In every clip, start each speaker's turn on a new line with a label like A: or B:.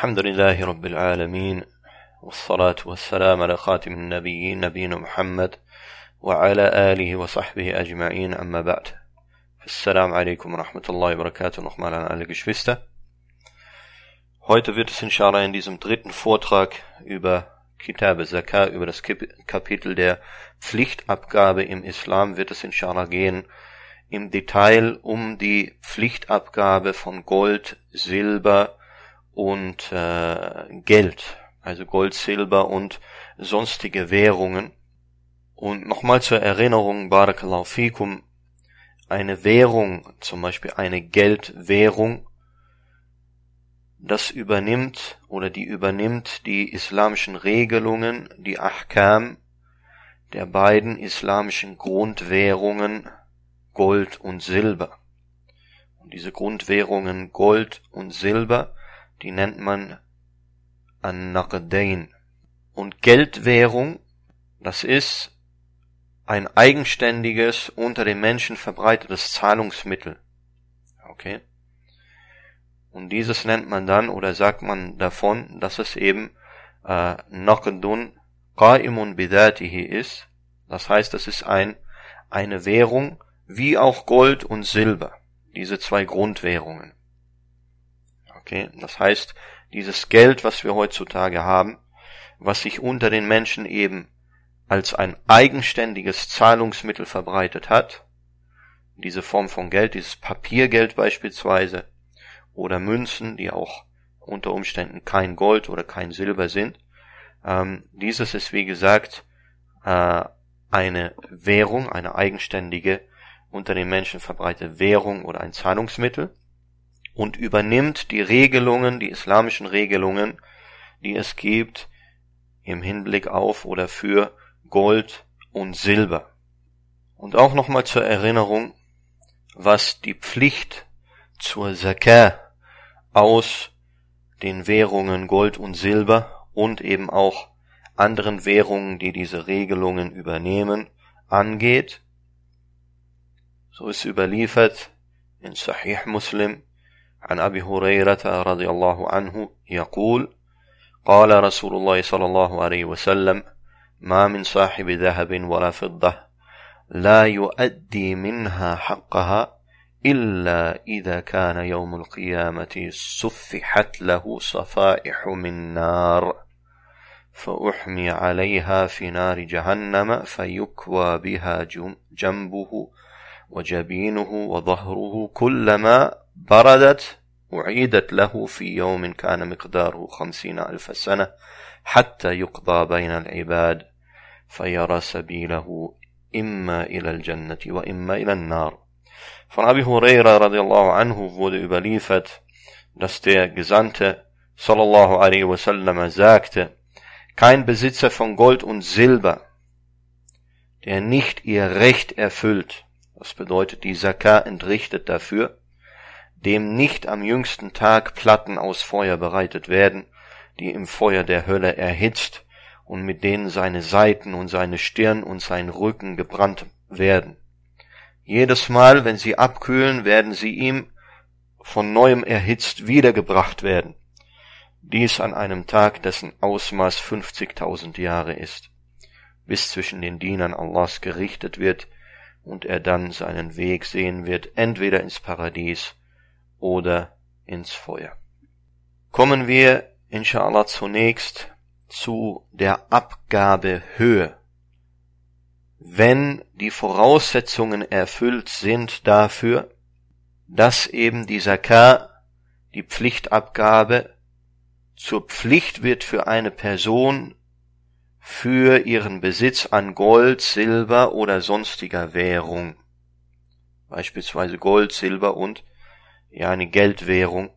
A: الحمد لله رب العالمين والصلاة والسلام على خاتم النبيين نبينا محمد وعلى آله وصحبه أجمعين أما بعد السلام عليكم ورحمة الله وبركاته nochmal an alle Geschwister. Heute wird es inshallah in diesem dritten Vortrag über Kitab Zakah, über das Kapitel der Pflichtabgabe im Islam wird es inshallah gehen, im Detail um die Pflichtabgabe von Gold, Silber und äh, Geld, also Gold, Silber und sonstige Währungen. Und nochmal zur Erinnerung, Barakallahu fikum, eine Währung, zum Beispiel eine Geldwährung, das übernimmt oder die übernimmt die islamischen Regelungen, die Ahkam der beiden islamischen Grundwährungen Gold und Silber. Und diese Grundwährungen Gold und Silber, die nennt man An-Naqdain. Und Geldwährung, das ist ein eigenständiges, unter den Menschen verbreitetes Zahlungsmittel. Okay? Und dieses nennt man dann oder sagt man davon, dass es eben äh, Naqdun Qa'imun bidatihi ist. Das heißt, es ist ein, eine Währung, wie auch Gold und Silber. Diese zwei Grundwährungen. Okay, das heißt, dieses Geld, was wir heutzutage haben, was sich unter den Menschen eben als ein eigenständiges Zahlungsmittel verbreitet hat, diese Form von Geld, dieses Papiergeld beispielsweise, oder Münzen, die auch unter Umständen kein Gold oder kein Silber sind. Ähm, dieses ist wie gesagt äh, eine Währung, eine eigenständige unter den Menschen verbreitete Währung oder ein Zahlungsmittel und übernimmt die Regelungen, die islamischen Regelungen, die es gibt im Hinblick auf oder für Gold und Silber. Und auch nochmal zur Erinnerung, was die Pflicht zur Zakah aus den Währungen Gold und Silber und eben auch anderen Währungen, die diese Regelungen übernehmen, angeht. So ist überliefert in Sahih Muslim عن أبي هريرة رضي الله عنه يقول قال رسول الله صلى الله عليه وسلم ما من صاحب ذهب ولا فضة لا يؤدي منها حقها إلا إذا كان يوم القيامة سفحت له صفائح من نار فأحمي عليها في نار جهنم فيكوى بها جنبه وجبينه وظهره كلما بردت أعيدت له في يوم كان مقداره خمسين ألف سنة حتى يقضى بين العباد فيرى سبيله إما إلى الجنة وإما إلى النار Von Abi Huraira radiallahu anhu wurde überliefert, dass der Gesandte sallallahu alaihi wasallam sagte, kein Besitzer von Gold und Silber, der nicht ihr Recht erfüllt, das bedeutet die Zakah entrichtet dafür, dem nicht am jüngsten Tag Platten aus Feuer bereitet werden, die im Feuer der Hölle erhitzt und mit denen seine Seiten und seine Stirn und sein Rücken gebrannt werden. Jedes Mal, wenn sie abkühlen, werden sie ihm von neuem erhitzt wiedergebracht werden. Dies an einem Tag, dessen Ausmaß 50.000 Jahre ist, bis zwischen den Dienern Allahs gerichtet wird und er dann seinen Weg sehen wird, entweder ins Paradies oder ins Feuer. Kommen wir, inshallah, zunächst zu der Abgabehöhe wenn die Voraussetzungen erfüllt sind dafür, dass eben die Zakah, die Pflichtabgabe, zur Pflicht wird für eine Person für ihren Besitz an Gold, Silber oder sonstiger Währung. Beispielsweise Gold, Silber und ja eine Geldwährung.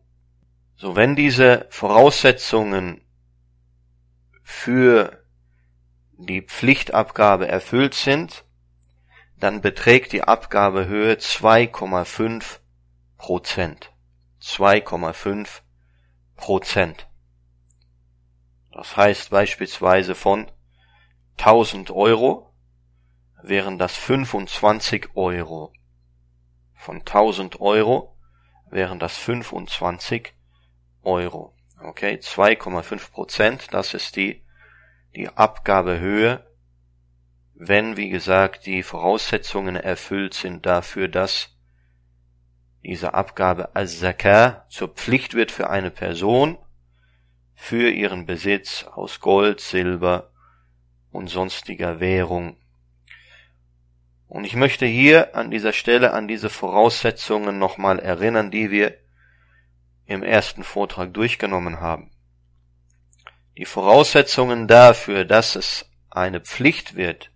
A: So wenn diese Voraussetzungen für die Pflichtabgabe erfüllt sind, dann beträgt die Abgabehöhe 2,5 Prozent. 2,5 Prozent. Das heißt beispielsweise von 1000 Euro wären das 25 Euro. Von 1000 Euro wären das 25 Euro. Okay, 2,5 Prozent, das ist die, die Abgabehöhe, wenn, wie gesagt, die Voraussetzungen erfüllt sind dafür, dass diese Abgabe als Zakah zur Pflicht wird für eine Person, für ihren Besitz aus Gold, Silber und sonstiger Währung. Und ich möchte hier an dieser Stelle an diese Voraussetzungen nochmal erinnern, die wir im ersten Vortrag durchgenommen haben. Die Voraussetzungen dafür, dass es eine Pflicht wird,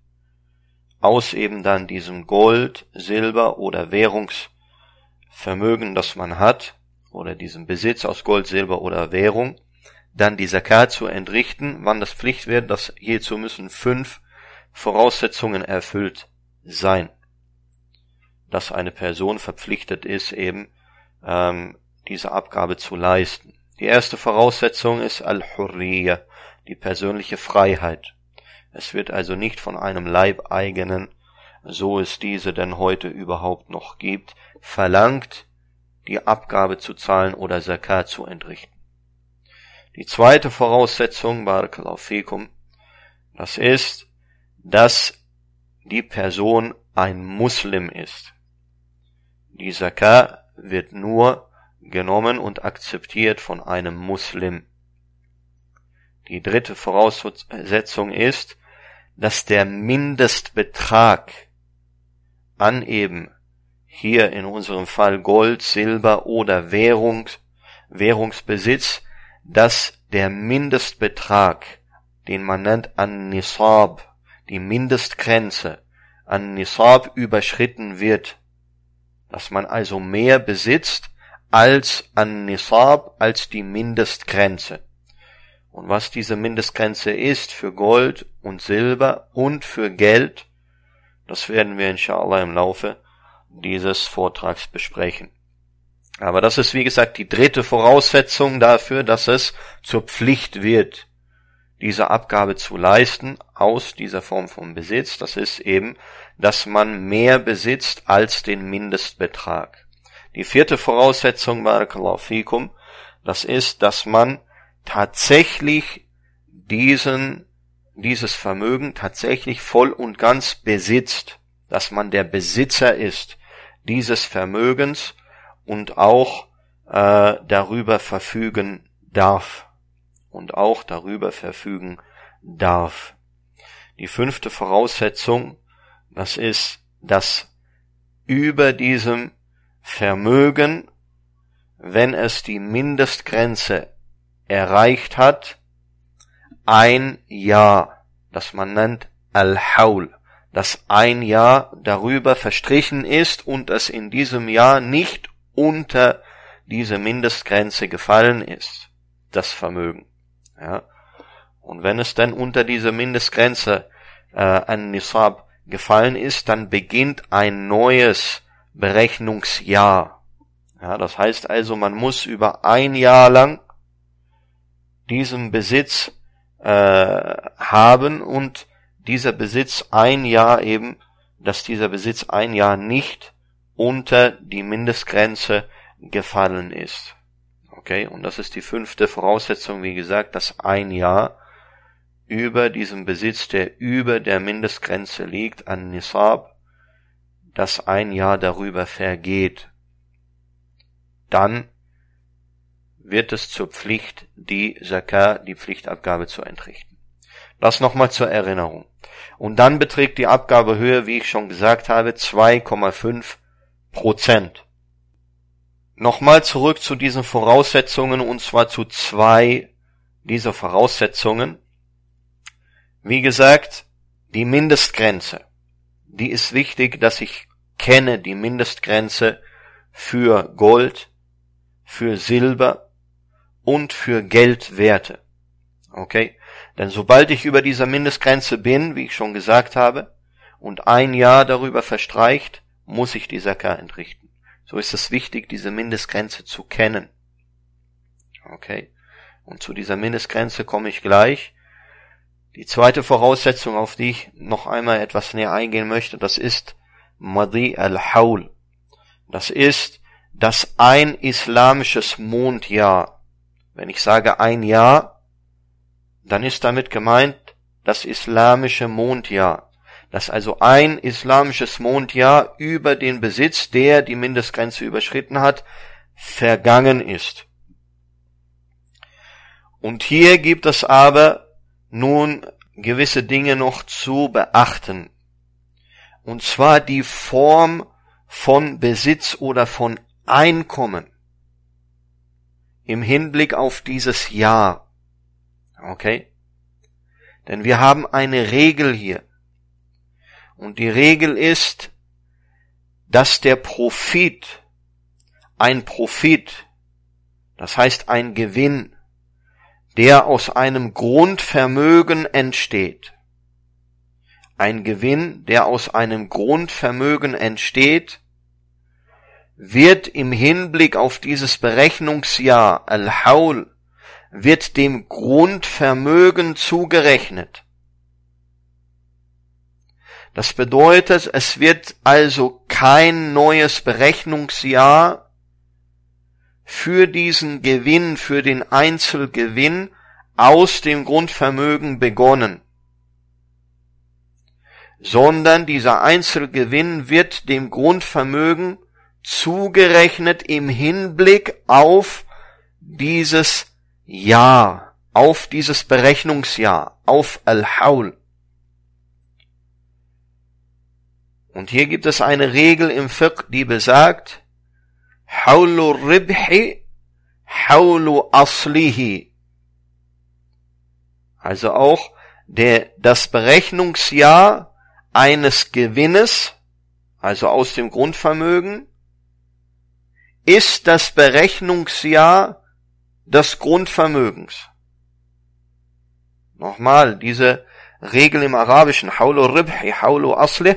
A: aus eben dann diesem Gold, Silber oder Währungsvermögen, das man hat, oder diesem Besitz aus Gold, Silber oder Währung, dann die Zakat zu entrichten, wann das Pflicht wird, dass hierzu müssen fünf Voraussetzungen erfüllt sein. Dass eine Person verpflichtet ist, eben ähm, diese Abgabe zu leisten. Die erste Voraussetzung ist Al-Hurriya, die persönliche Freiheit. Es wird also nicht von einem Leibeigenen, so es diese denn heute überhaupt noch gibt, verlangt, die Abgabe zu zahlen oder Zakat zu entrichten. Die zweite Voraussetzung, Barakallahu fikum, das ist, dass die Person ein Muslim ist. Die Zakat wird nur genommen und akzeptiert von einem Muslim. Die dritte Voraussetzung ist, dass der Mindestbetrag an eben hier in unserem Fall Gold, Silber oder Währung, Währungsbesitz, dass der Mindestbetrag, den man nennt an Nisab, die Mindestgrenze an Nisab überschritten wird, dass man also mehr besitzt als an Nisab als die Mindestgrenze. Und was diese Mindestgrenze ist für Gold und Silber und für Geld, das werden wir inshallah im Laufe dieses Vortrags besprechen. Aber das ist wie gesagt die dritte Voraussetzung dafür, dass es zur Pflicht wird, diese Abgabe zu leisten aus dieser Form von Besitz. Das ist eben, dass man mehr besitzt als den Mindestbetrag. Die vierte Voraussetzung, Barakallahu fikum, das ist, dass man tatsächlich diesen, dieses Vermögen tatsächlich voll und ganz besitzt, dass man der Besitzer ist dieses Vermögens und auch äh, darüber verfügen darf und auch darüber verfügen darf. Die fünfte Voraussetzung, das ist, dass über diesem Vermögen, wenn es die Mindestgrenze erreicht hat, ein Jahr, das man nennt Al-Haul, dass ein Jahr darüber verstrichen ist und es in diesem Jahr nicht unter diese Mindestgrenze gefallen ist, das Vermögen. Ja. Und wenn es dann unter diese Mindestgrenze äh, an Nisab gefallen ist, dann beginnt ein neues Berechnungsjahr. Ja, das heißt also, man muss über ein Jahr lang diesen Besitz äh, haben und dieser Besitz ein Jahr eben, dass dieser Besitz ein Jahr nicht unter die Mindestgrenze gefallen ist. Okay, und das ist die fünfte Voraussetzung, wie gesagt, dass ein Jahr über diesem Besitz, der über der Mindestgrenze liegt, an Nisab, dass ein Jahr darüber vergeht. Dann wird es zur Pflicht, die Zakah, die Pflichtabgabe zu entrichten. Das nochmal zur Erinnerung. Und dann beträgt die Abgabehöhe, wie ich schon gesagt habe, 2,5 Prozent. Nochmal zurück zu diesen Voraussetzungen und zwar zu zwei dieser Voraussetzungen. Wie gesagt, die Mindestgrenze. Die ist wichtig, dass ich kenne die Mindestgrenze für Gold, für Silber und für Geldwerte. Okay? Denn sobald ich über dieser Mindestgrenze bin, wie ich schon gesagt habe, und ein Jahr darüber verstreicht, muss ich die Zakah entrichten. So ist es wichtig, diese Mindestgrenze zu kennen. Okay? Und zu dieser Mindestgrenze komme ich gleich. Die zweite Voraussetzung, auf die ich noch einmal etwas näher eingehen möchte, das ist Madi al-Haul. Das ist, dass ein islamisches Mondjahr Wenn ich sage ein Jahr, dann ist damit gemeint das islamische Mondjahr. Dass also ein islamisches Mondjahr über den Besitz, der die Mindestgrenze überschritten hat, vergangen ist. Und hier gibt es aber nun gewisse Dinge noch zu beachten. Und zwar die Form von Besitz oder von Einkommen im Hinblick auf dieses Jahr. Okay? Denn wir haben eine Regel hier. Und die Regel ist, dass der Profit, ein Profit, das heißt ein Gewinn, der aus einem Grundvermögen entsteht. Ein Gewinn, der aus einem Grundvermögen entsteht, wird im Hinblick auf dieses Berechnungsjahr Al-Haul wird dem Grundvermögen zugerechnet. Das bedeutet, es wird also kein neues Berechnungsjahr für diesen Gewinn, für den Einzelgewinn aus dem Grundvermögen begonnen, sondern dieser Einzelgewinn wird dem Grundvermögen zugerechnet im Hinblick auf dieses Jahr, auf dieses Berechnungsjahr, auf Al-Haul. Und hier gibt es eine Regel im Fiqh, die besagt, Haulu Ribhi, Haulu Aslihi. Also auch der, das Berechnungsjahr eines Gewinnes, also aus dem Grundvermögen, ist das Berechnungsjahr des Grundvermögens. Nochmal, diese Regel im Arabischen, Haulu Ribhi, Haulu Asli.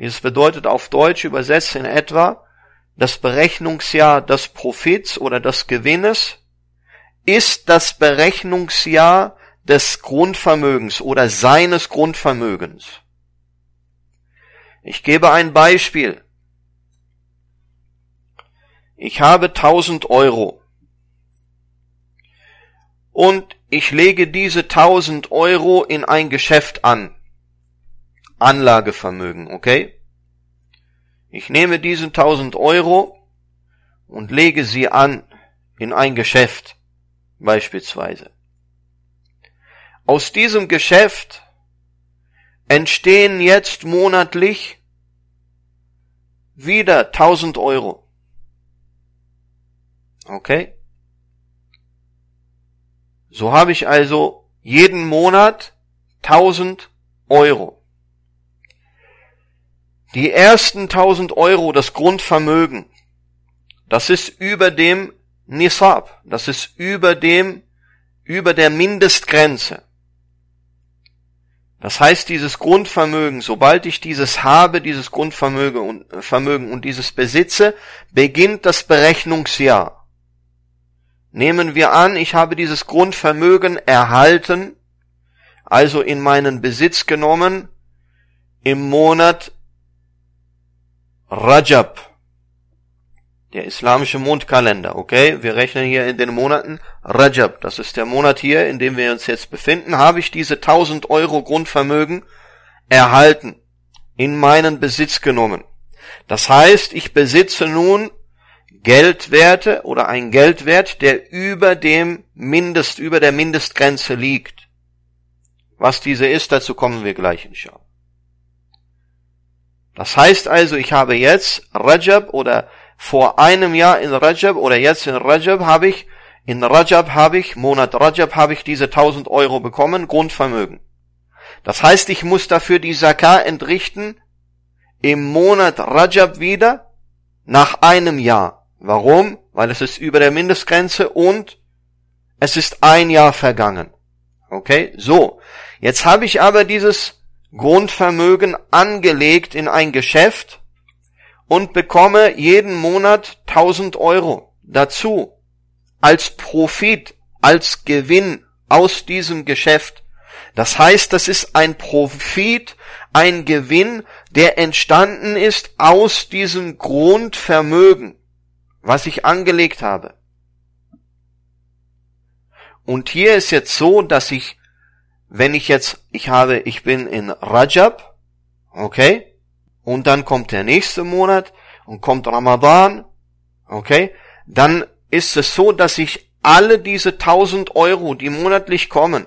A: Dieses bedeutet auf Deutsch übersetzt in etwa, das Berechnungsjahr des Profits oder des Gewinnes ist das Berechnungsjahr des Grundvermögens oder seines Grundvermögens. Ich gebe ein Beispiel. Ich habe 1000 Euro und ich lege diese 1000 Euro in ein Geschäft an. Anlagevermögen, okay? Ich nehme diesen 1000 Euro und lege sie an in ein Geschäft beispielsweise. Aus diesem Geschäft entstehen jetzt monatlich wieder 1000 Euro. Okay? So habe ich also jeden Monat 1000 Euro. Die ersten 1000 Euro, das Grundvermögen, das ist über dem Nisab, das ist über dem, über der Mindestgrenze. Das heißt, dieses Grundvermögen, sobald ich dieses habe, dieses Grundvermögen und, äh, Vermögen und dieses besitze, beginnt das Berechnungsjahr. Nehmen wir an, ich habe dieses Grundvermögen erhalten, also in meinen Besitz genommen, im Monat Rajab. Der islamische Mondkalender, okay? Wir rechnen hier in den Monaten Rajab. Das ist der Monat hier, in dem wir uns jetzt befinden. Habe ich diese 1000 Euro Grundvermögen erhalten, in meinen Besitz genommen. Das heißt, ich besitze nun Geldwerte oder ein Geldwert, der über dem Mindest, über der Mindestgrenze liegt. Was diese ist, dazu kommen wir gleich inshallah. Das heißt also, ich habe jetzt Rajab oder vor einem Jahr in Rajab oder jetzt in Rajab habe ich, in Rajab habe ich, Monat Rajab habe ich diese 1000 Euro bekommen, Grundvermögen. Das heißt, ich muss dafür die Zakah entrichten im Monat Rajab wieder nach einem Jahr. Warum? Weil es ist über der Mindestgrenze und es ist ein Jahr vergangen. Okay? So. Jetzt habe ich aber dieses Grundvermögen angelegt in ein Geschäft und bekomme jeden Monat 1000 Euro dazu als Profit, als Gewinn aus diesem Geschäft. Das heißt, das ist ein Profit, ein Gewinn, der entstanden ist aus diesem Grundvermögen, was ich angelegt habe. Und hier ist jetzt so, dass ich, wenn ich jetzt, ich habe, ich bin in Rajab, okay, und dann kommt der nächste Monat und kommt Ramadan, okay, dann ist es so, dass ich alle diese 1000 Euro, die monatlich kommen,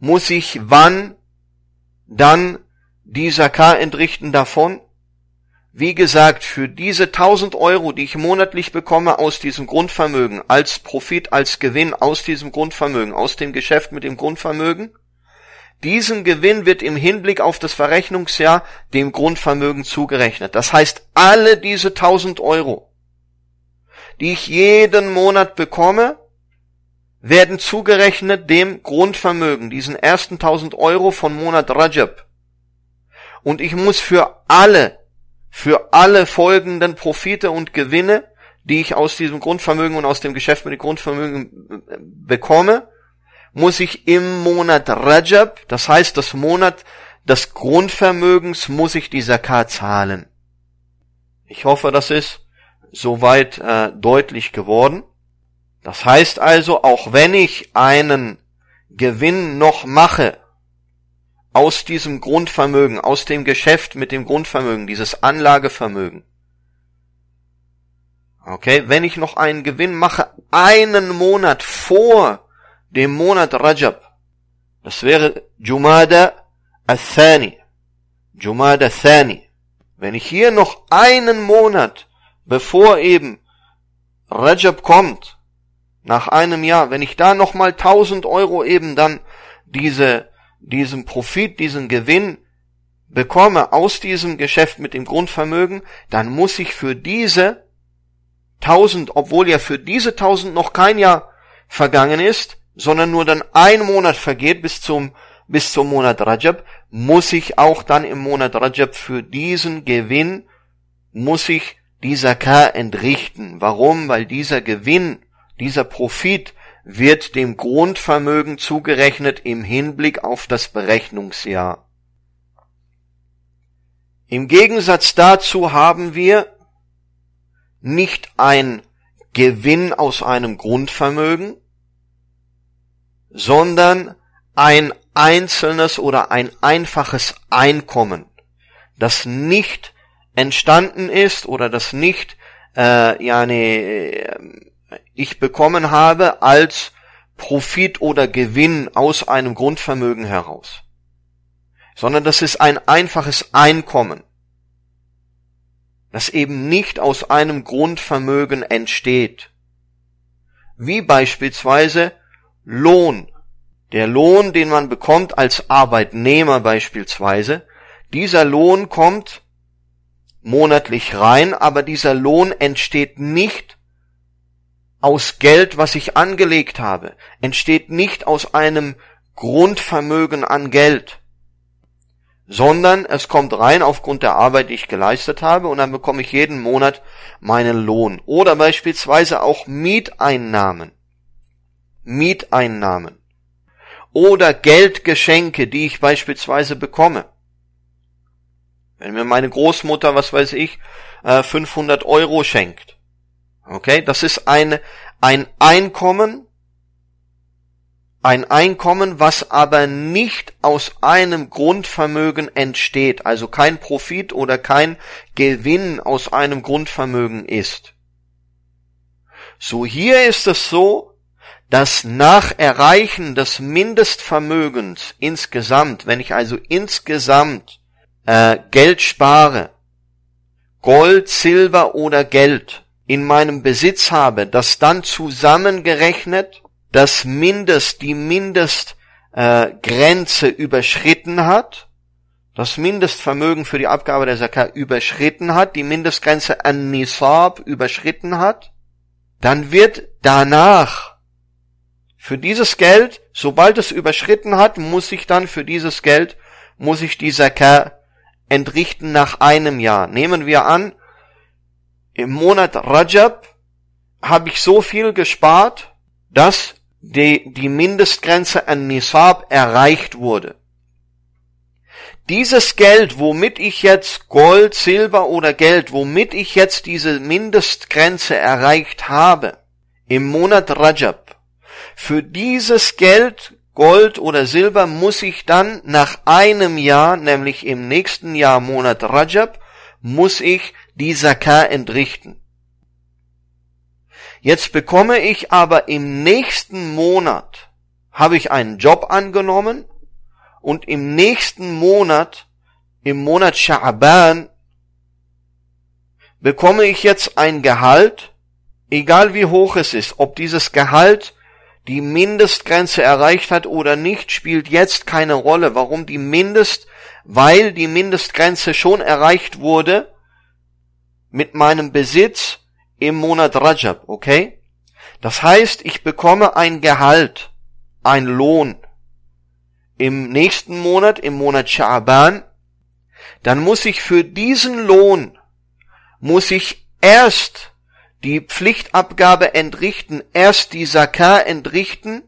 A: muss ich wann dann die Zakah entrichten davon? Wie gesagt, für diese 1000 Euro, die ich monatlich bekomme aus diesem Grundvermögen, als Profit, als Gewinn aus diesem Grundvermögen, aus dem Geschäft mit dem Grundvermögen, diesen Gewinn wird im Hinblick auf das Verrechnungsjahr dem Grundvermögen zugerechnet. Das heißt, alle diese 1000 Euro, die ich jeden Monat bekomme, werden zugerechnet dem Grundvermögen, diesen ersten 1000 Euro von Monat Rajab. Und ich muss für alle, für alle folgenden Profite und Gewinne, die ich aus diesem Grundvermögen und aus dem Geschäft mit dem Grundvermögen äh, bekomme, muss ich im Monat Rajab, das heißt das Monat des Grundvermögens, muss ich die Zakat zahlen. Ich hoffe, das ist soweit äh, deutlich geworden. Das heißt also, auch wenn ich einen Gewinn noch mache aus diesem Grundvermögen, aus dem Geschäft mit dem Grundvermögen, dieses Anlagevermögen, okay, wenn ich noch einen Gewinn mache, einen Monat vor dem Monat Rajab. Das wäre Jumada Athani. Jumada Athani. Wenn ich hier noch einen Monat, bevor eben Rajab kommt, nach einem Jahr, wenn ich da nochmal 1000 Euro eben dann diese, diesen Profit, diesen Gewinn bekomme aus diesem Geschäft mit dem Grundvermögen, dann muss ich für diese 1000, obwohl ja für diese 1000 noch kein Jahr vergangen ist, sondern nur dann ein Monat vergeht bis zum, bis zum Monat Rajab, muss ich auch dann im Monat Rajab für diesen Gewinn, muss ich dieser K entrichten. Warum? Weil dieser Gewinn, dieser Profit wird dem Grundvermögen zugerechnet im Hinblick auf das Berechnungsjahr. Im Gegensatz dazu haben wir nicht ein Gewinn aus einem Grundvermögen, sondern ein einzelnes oder ein einfaches Einkommen, das nicht entstanden ist oder das nicht äh, ja, nee, ich bekommen habe als Profit oder Gewinn aus einem Grundvermögen heraus, sondern das ist ein einfaches Einkommen, das eben nicht aus einem Grundvermögen entsteht, wie beispielsweise Lohn. Der Lohn, den man bekommt als Arbeitnehmer beispielsweise, dieser Lohn kommt monatlich rein, aber dieser Lohn entsteht nicht aus Geld, was ich angelegt habe, entsteht nicht aus einem Grundvermögen an Geld, sondern es kommt rein aufgrund der Arbeit, die ich geleistet habe, und dann bekomme ich jeden Monat meinen Lohn. Oder beispielsweise auch Mieteinnahmen. Mieteinnahmen oder Geldgeschenke, die ich beispielsweise bekomme. Wenn mir meine Großmutter, was weiß ich, 500 äh, Euro schenkt. Okay, das ist eine, ein Einkommen, ein Einkommen, was aber nicht aus einem Grundvermögen entsteht, also kein Profit oder kein Gewinn aus einem Grundvermögen ist. So hier ist es so, dass nach Erreichen des Mindestvermögens insgesamt, wenn ich also insgesamt äh, Geld spare, Gold, Silber oder Geld in meinem Besitz habe, das dann zusammengerechnet das Mindest, die Mindestgrenze äh, überschritten hat, das Mindestvermögen für die Abgabe der Zakat überschritten hat, die Mindestgrenze an Nisab überschritten hat, dann wird danach für dieses Geld, sobald es überschritten hat, muss ich dann für dieses Geld, muss ich die Zakat entrichten nach einem Jahr. Nehmen wir an, im Monat Rajab habe ich so viel gespart, dass die, die Mindestgrenze an Nisab erreicht wurde. Dieses Geld, womit ich jetzt Gold, Silber oder Geld, womit ich jetzt diese Mindestgrenze erreicht habe, im Monat Rajab, Für dieses Geld, Gold oder Silber muss ich dann nach einem Jahr, nämlich im nächsten Jahr Monat Rajab, muss ich die Zakah entrichten. Jetzt bekomme ich aber im nächsten Monat, habe ich einen Job angenommen und im nächsten Monat, im Monat Sha'ban, bekomme ich jetzt ein Gehalt, egal wie hoch es ist, ob dieses Gehalt die Mindestgrenze erreicht hat oder nicht, spielt jetzt keine Rolle. Warum die Mindest? Weil die Mindestgrenze schon erreicht wurde mit meinem Besitz im Monat Rajab, okay? Das heißt, ich bekomme ein Gehalt, ein Lohn im nächsten Monat, im Monat Sha'ban, dann muss ich für diesen Lohn, muss ich erst die Pflichtabgabe entrichten, erst die Zakah entrichten,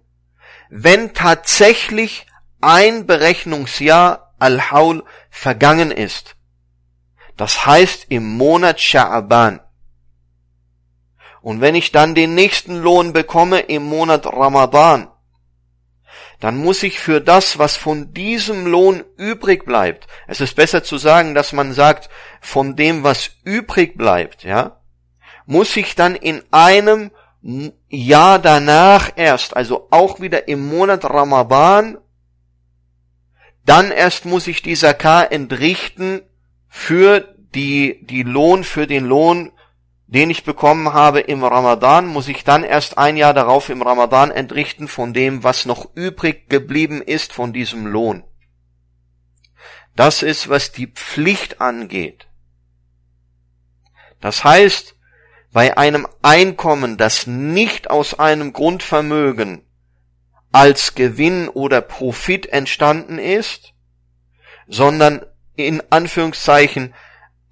A: wenn tatsächlich ein Berechnungsjahr Al-Haul vergangen ist. Das heißt im Monat Sha'aban. Und wenn ich dann den nächsten Lohn bekomme im Monat Ramadan, dann muss ich für das, was von diesem Lohn übrig bleibt, es ist besser zu sagen, dass man sagt, von dem, was übrig bleibt, ja, muss ich dann in einem Jahr danach erst, also auch wieder im Monat Ramadan, dann erst muss ich die Zakah entrichten für die, die Lohn, für den Lohn, den ich bekommen habe im Ramadan, muss ich dann erst ein Jahr darauf im Ramadan entrichten von dem, was noch übrig geblieben ist von diesem Lohn. Das ist, was die Pflicht angeht. Das heißt, bei einem Einkommen, das nicht aus einem Grundvermögen als Gewinn oder Profit entstanden ist, sondern in Anführungszeichen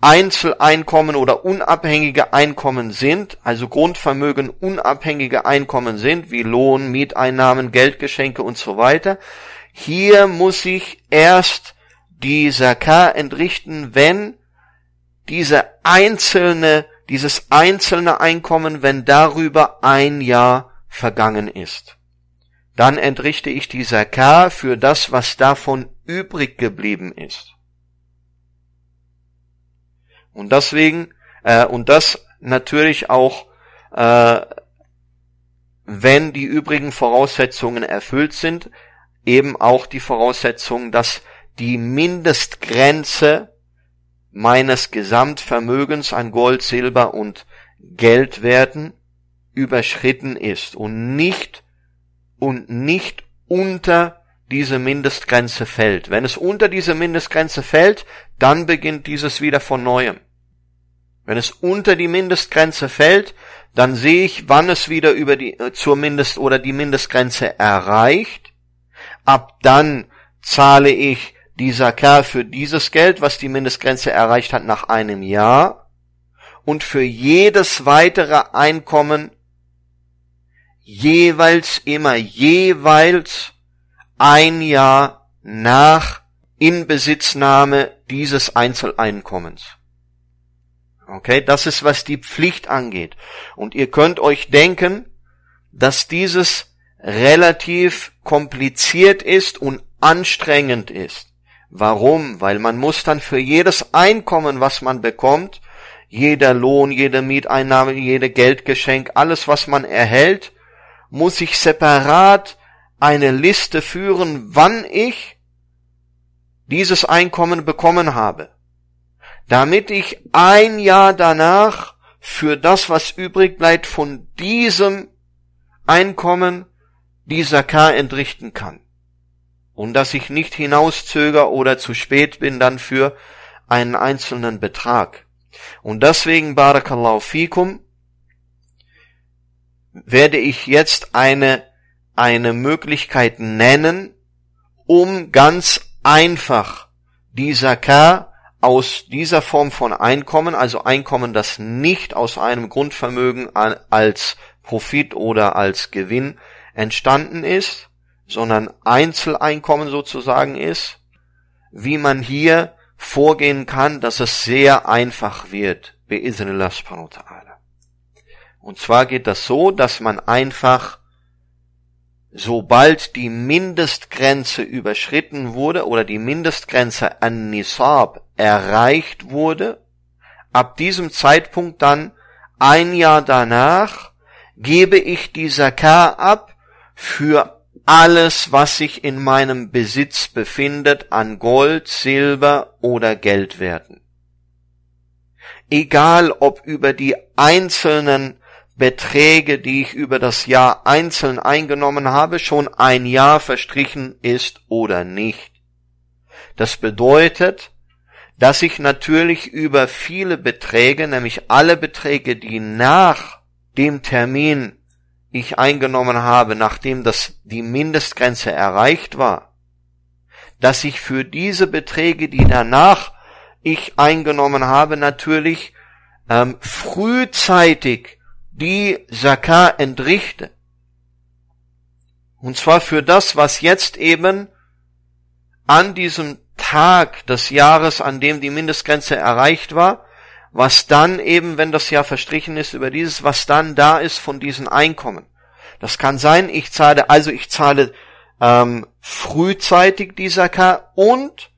A: Einzeleinkommen oder unabhängige Einkommen sind, also Grundvermögen unabhängige Einkommen sind, wie Lohn, Mieteinnahmen, Geldgeschenke und so weiter. Hier muss ich erst die Zakah entrichten, wenn diese einzelne, dieses einzelne Einkommen, wenn darüber ein Jahr vergangen ist. Dann entrichte ich die Zakah für das, was davon übrig geblieben ist. Und deswegen, äh, und das natürlich auch, äh, wenn die übrigen Voraussetzungen erfüllt sind, eben auch die Voraussetzung, dass die Mindestgrenze meines Gesamtvermögens an Gold, Silber und Geldwerten überschritten ist und nicht und nicht unter diese Mindestgrenze fällt. Wenn es unter diese Mindestgrenze fällt, dann beginnt dieses wieder von neuem. Wenn es unter die Mindestgrenze fällt, dann sehe ich, wann es wieder über die, äh, zur Mindest- oder die Mindestgrenze erreicht. Ab dann zahle ich die Zakah für dieses Geld, was die Mindestgrenze erreicht hat, nach einem Jahr. Und für jedes weitere Einkommen jeweils immer jeweils ein Jahr nach Inbesitznahme dieses Einzeleinkommens. Okay, das ist, was die Pflicht angeht. Und ihr könnt euch denken, dass dieses relativ kompliziert ist und anstrengend ist. Warum? Weil man muss dann für jedes Einkommen, was man bekommt, jeder Lohn, jede Mieteinnahme, jede Geldgeschenk, alles, was man erhält, muss ich separat eine Liste führen, wann ich dieses Einkommen bekommen habe damit ich ein Jahr danach für das, was übrig bleibt von diesem Einkommen, die Zakah entrichten kann. Und dass ich nicht hinauszöger oder zu spät bin dann für einen einzelnen Betrag. Und deswegen, Barakallahu fikum, werde ich jetzt eine, eine Möglichkeit nennen, um ganz einfach die Zakah aus dieser Form von Einkommen, also Einkommen, das nicht aus einem Grundvermögen als Profit oder als Gewinn entstanden ist, sondern Einzeleinkommen sozusagen ist, wie man hier vorgehen kann, dass es sehr einfach wird, Und zwar geht das so, dass man einfach sobald die Mindestgrenze überschritten wurde oder die Mindestgrenze an Nisab erreicht wurde, ab diesem Zeitpunkt dann ein Jahr danach gebe ich die Zakah ab für alles, was sich in meinem Besitz befindet an Gold, Silber oder Geldwerten. Egal ob über die einzelnen Beträge, die ich über das Jahr einzeln eingenommen habe, schon ein Jahr verstrichen ist oder nicht. Das bedeutet, dass ich natürlich über viele Beträge, nämlich alle Beträge, die nach dem Termin ich eingenommen habe, nachdem das die Mindestgrenze erreicht war, dass ich für diese Beträge, die danach ich eingenommen habe, natürlich ähm, frühzeitig die Zakah entrichte. Und zwar für das, was jetzt eben an diesem Tag des Jahres, an dem die Mindestgrenze erreicht war, was dann eben, wenn das Jahr verstrichen ist, über dieses, was dann da ist von diesen Einkommen. Das kann sein, ich zahle, also ich zahle ähm, frühzeitig die Zakah und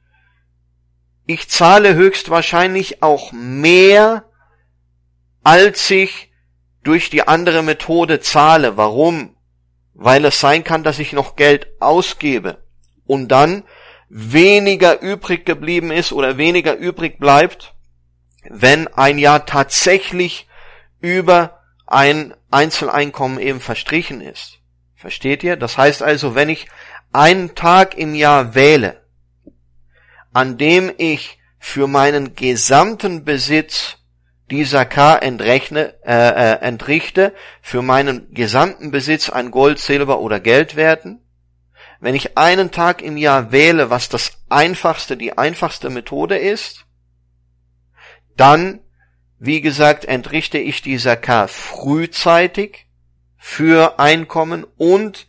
A: ich zahle höchstwahrscheinlich auch mehr, als ich durch die andere Methode zahle. Warum? Weil es sein kann, dass ich noch Geld ausgebe und dann weniger übrig geblieben ist oder weniger übrig bleibt, wenn ein Jahr tatsächlich über ein Einzeleinkommen eben verstrichen ist. Versteht ihr? Das heißt also, wenn ich einen Tag im Jahr wähle, an dem ich für meinen gesamten Besitz die Zakah entrechne, äh, äh, entrichte für meinen gesamten Besitz an Gold, Silber oder Geldwerten. Wenn ich einen Tag im Jahr wähle, was das einfachste, die einfachste Methode ist, dann, wie gesagt, entrichte ich die Zakah frühzeitig für Einkommen und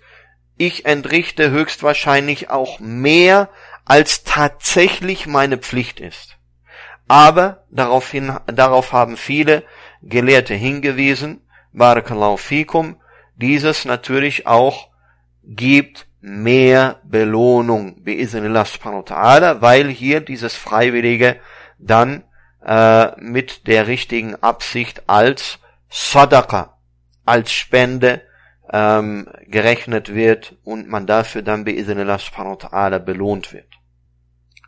A: ich entrichte höchstwahrscheinlich auch mehr, als tatsächlich meine Pflicht ist. Aber daraufhin, darauf haben viele Gelehrte hingewiesen, Barakallahu fikum, dieses natürlich auch gibt mehr Belohnung, bi'iznillah subhanahu wa ta'ala, weil hier dieses Freiwillige dann äh, mit der richtigen Absicht als Sadaqa, als Spende ähm, gerechnet wird und man dafür dann bi'iznillah subhanahu wa ta'ala belohnt wird.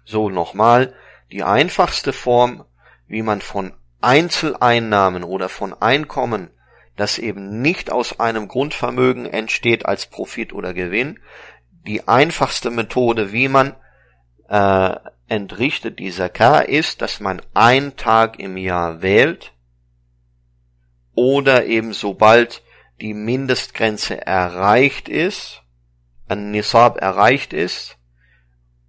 A: So nochmal, die einfachste Form, wie man von Einzeleinnahmen oder von Einkommen, das eben nicht aus einem Grundvermögen entsteht als Profit oder Gewinn, die einfachste Methode, wie man äh, entrichtet die Zakah, ist, dass man einen Tag im Jahr wählt oder eben sobald die Mindestgrenze erreicht ist, ein Nisab erreicht ist,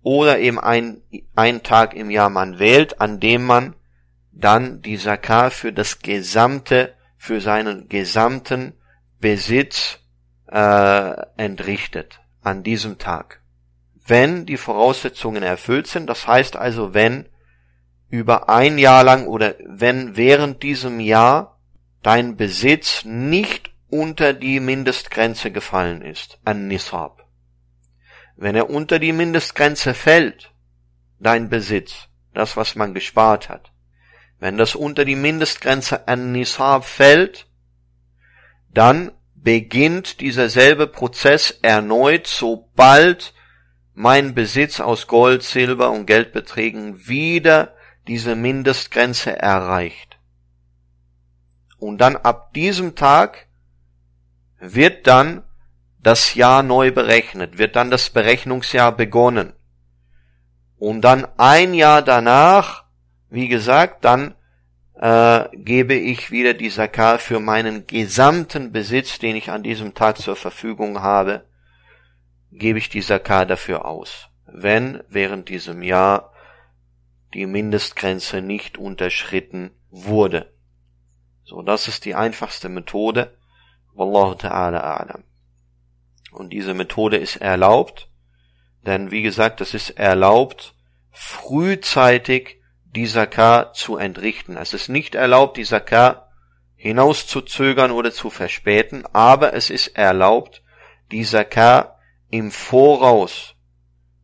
A: oder eben ein, ein Tag im Jahr man wählt, an dem man dann die Zakah für das gesamte, für seinen gesamten Besitz äh, entrichtet an diesem Tag. Wenn die Voraussetzungen erfüllt sind, das heißt also, wenn über ein Jahr lang oder wenn während diesem Jahr dein Besitz nicht unter die Mindestgrenze gefallen ist, an Nisab. Wenn er unter die Mindestgrenze fällt, dein Besitz, das was man gespart hat, wenn das unter die Mindestgrenze an Nisab fällt, dann beginnt dieser selbe Prozess erneut, sobald mein Besitz aus Gold, Silber und Geldbeträgen wieder diese Mindestgrenze erreicht. Und dann ab diesem Tag wird dann das Jahr neu berechnet, wird dann das Berechnungsjahr begonnen. Und dann ein Jahr danach, wie gesagt, dann äh, gebe ich wieder die Zakar für meinen gesamten Besitz, den ich an diesem Tag zur Verfügung habe, gebe ich die Zakar dafür aus. Wenn während diesem Jahr die Mindestgrenze nicht unterschritten wurde. So, das ist die einfachste Methode. Wallahu ta'ala a'lam. Und diese Methode ist erlaubt, denn wie gesagt, es ist erlaubt, frühzeitig die Zakah zu entrichten. Es ist nicht erlaubt, die Zakah hinauszuzögern oder zu verspäten, aber es ist erlaubt, die Zakah im Voraus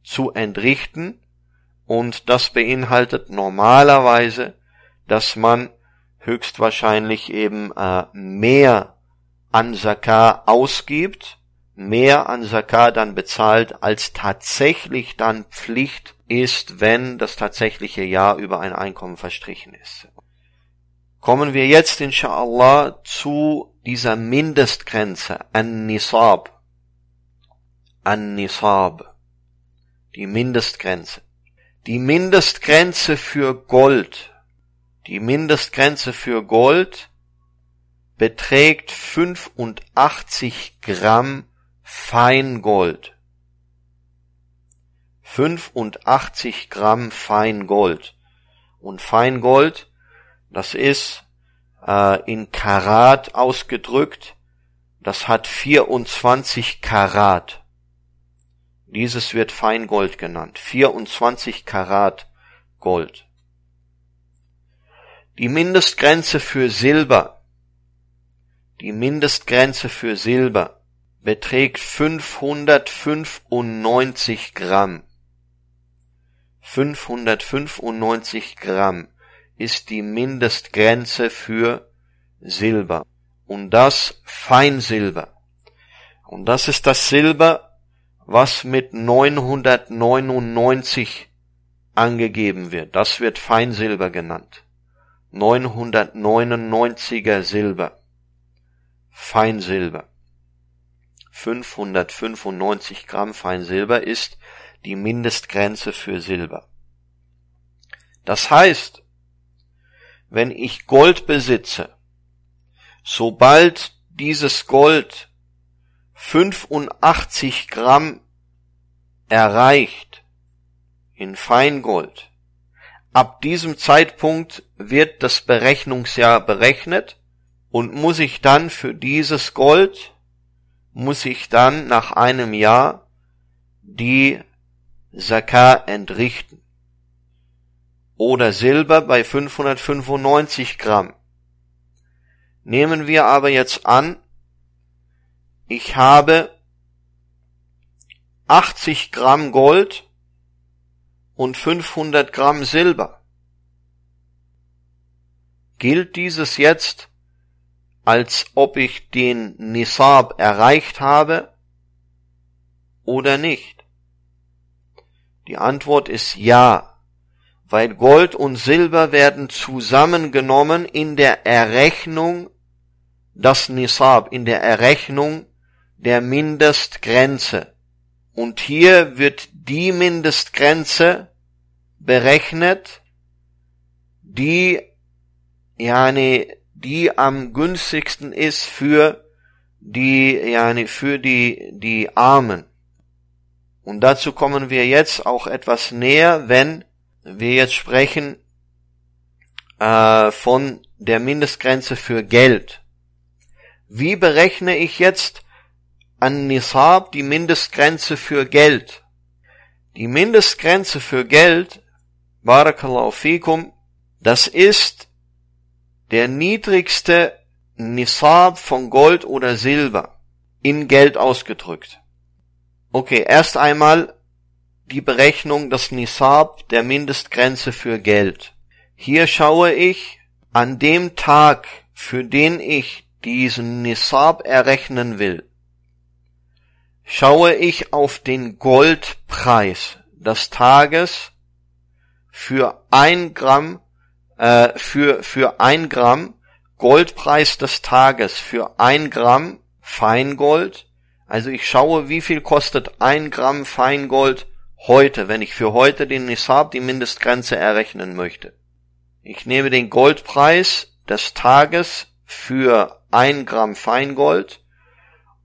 A: zu entrichten. Und das beinhaltet normalerweise, dass man höchstwahrscheinlich eben äh, mehr an Zakah ausgibt, mehr an Zakah dann bezahlt, als tatsächlich dann Pflicht ist, wenn das tatsächliche Jahr über ein Einkommen verstrichen ist. Kommen wir jetzt inshallah zu dieser Mindestgrenze, an-Nisab. An-Nisab. Die Mindestgrenze. Die Mindestgrenze für Gold. Die Mindestgrenze für Gold beträgt 85 Gramm Feingold. 85 Gramm Feingold. Und Feingold das ist äh, in Karat ausgedrückt. Das hat 24 Karat. Dieses wird Feingold genannt. 24 Karat Gold. Die Mindestgrenze für Silber. Die Mindestgrenze für Silber beträgt 595 Gramm. 595 Gramm ist die Mindestgrenze für Silber. Und das Feinsilber. Und das ist das Silber, was mit 999 angegeben wird. Das wird Feinsilber genannt. 999er Silber. Feinsilber. 595 Gramm Feinsilber ist die Mindestgrenze für Silber. Das heißt, wenn ich Gold besitze, sobald dieses Gold 85 Gramm erreicht in Feingold, ab diesem Zeitpunkt wird das Berechnungsjahr berechnet und muss ich dann für dieses Gold, muss ich dann nach einem Jahr die Zakah entrichten oder Silber bei 595 Gramm. Nehmen wir aber jetzt an, ich habe 80 Gramm Gold und 500 Gramm Silber. Gilt dieses jetzt, als ob ich den Nisab erreicht habe oder nicht? Die Antwort ist ja weil Gold und Silber werden zusammengenommen in der Errechnung das Nisab, in der Errechnung der Mindestgrenze. Und hier wird die Mindestgrenze berechnet, die, yani, die am günstigsten ist für die, yani, für die, die Armen. Und dazu kommen wir jetzt auch etwas näher, wenn wir jetzt sprechen äh, von der Mindestgrenze für Geld. Wie berechne ich jetzt an Nisab die Mindestgrenze für Geld? Die Mindestgrenze für Geld, Barakallahu fikum, das ist der niedrigste Nisab von Gold oder Silber in Geld ausgedrückt. Okay, erst einmal die Berechnung des Nisab der Mindestgrenze für Geld. Hier schaue ich an dem Tag, für den ich diesen Nisab errechnen will, schaue ich auf den Goldpreis des Tages für ein Gramm, äh, für, für ein Gramm Goldpreis des Tages für ein Gramm Feingold. Also ich schaue, wie viel kostet ein Gramm Feingold heute, wenn ich für heute den Nisab, die Mindestgrenze errechnen möchte. Ich nehme den Goldpreis des Tages für ein Gramm Feingold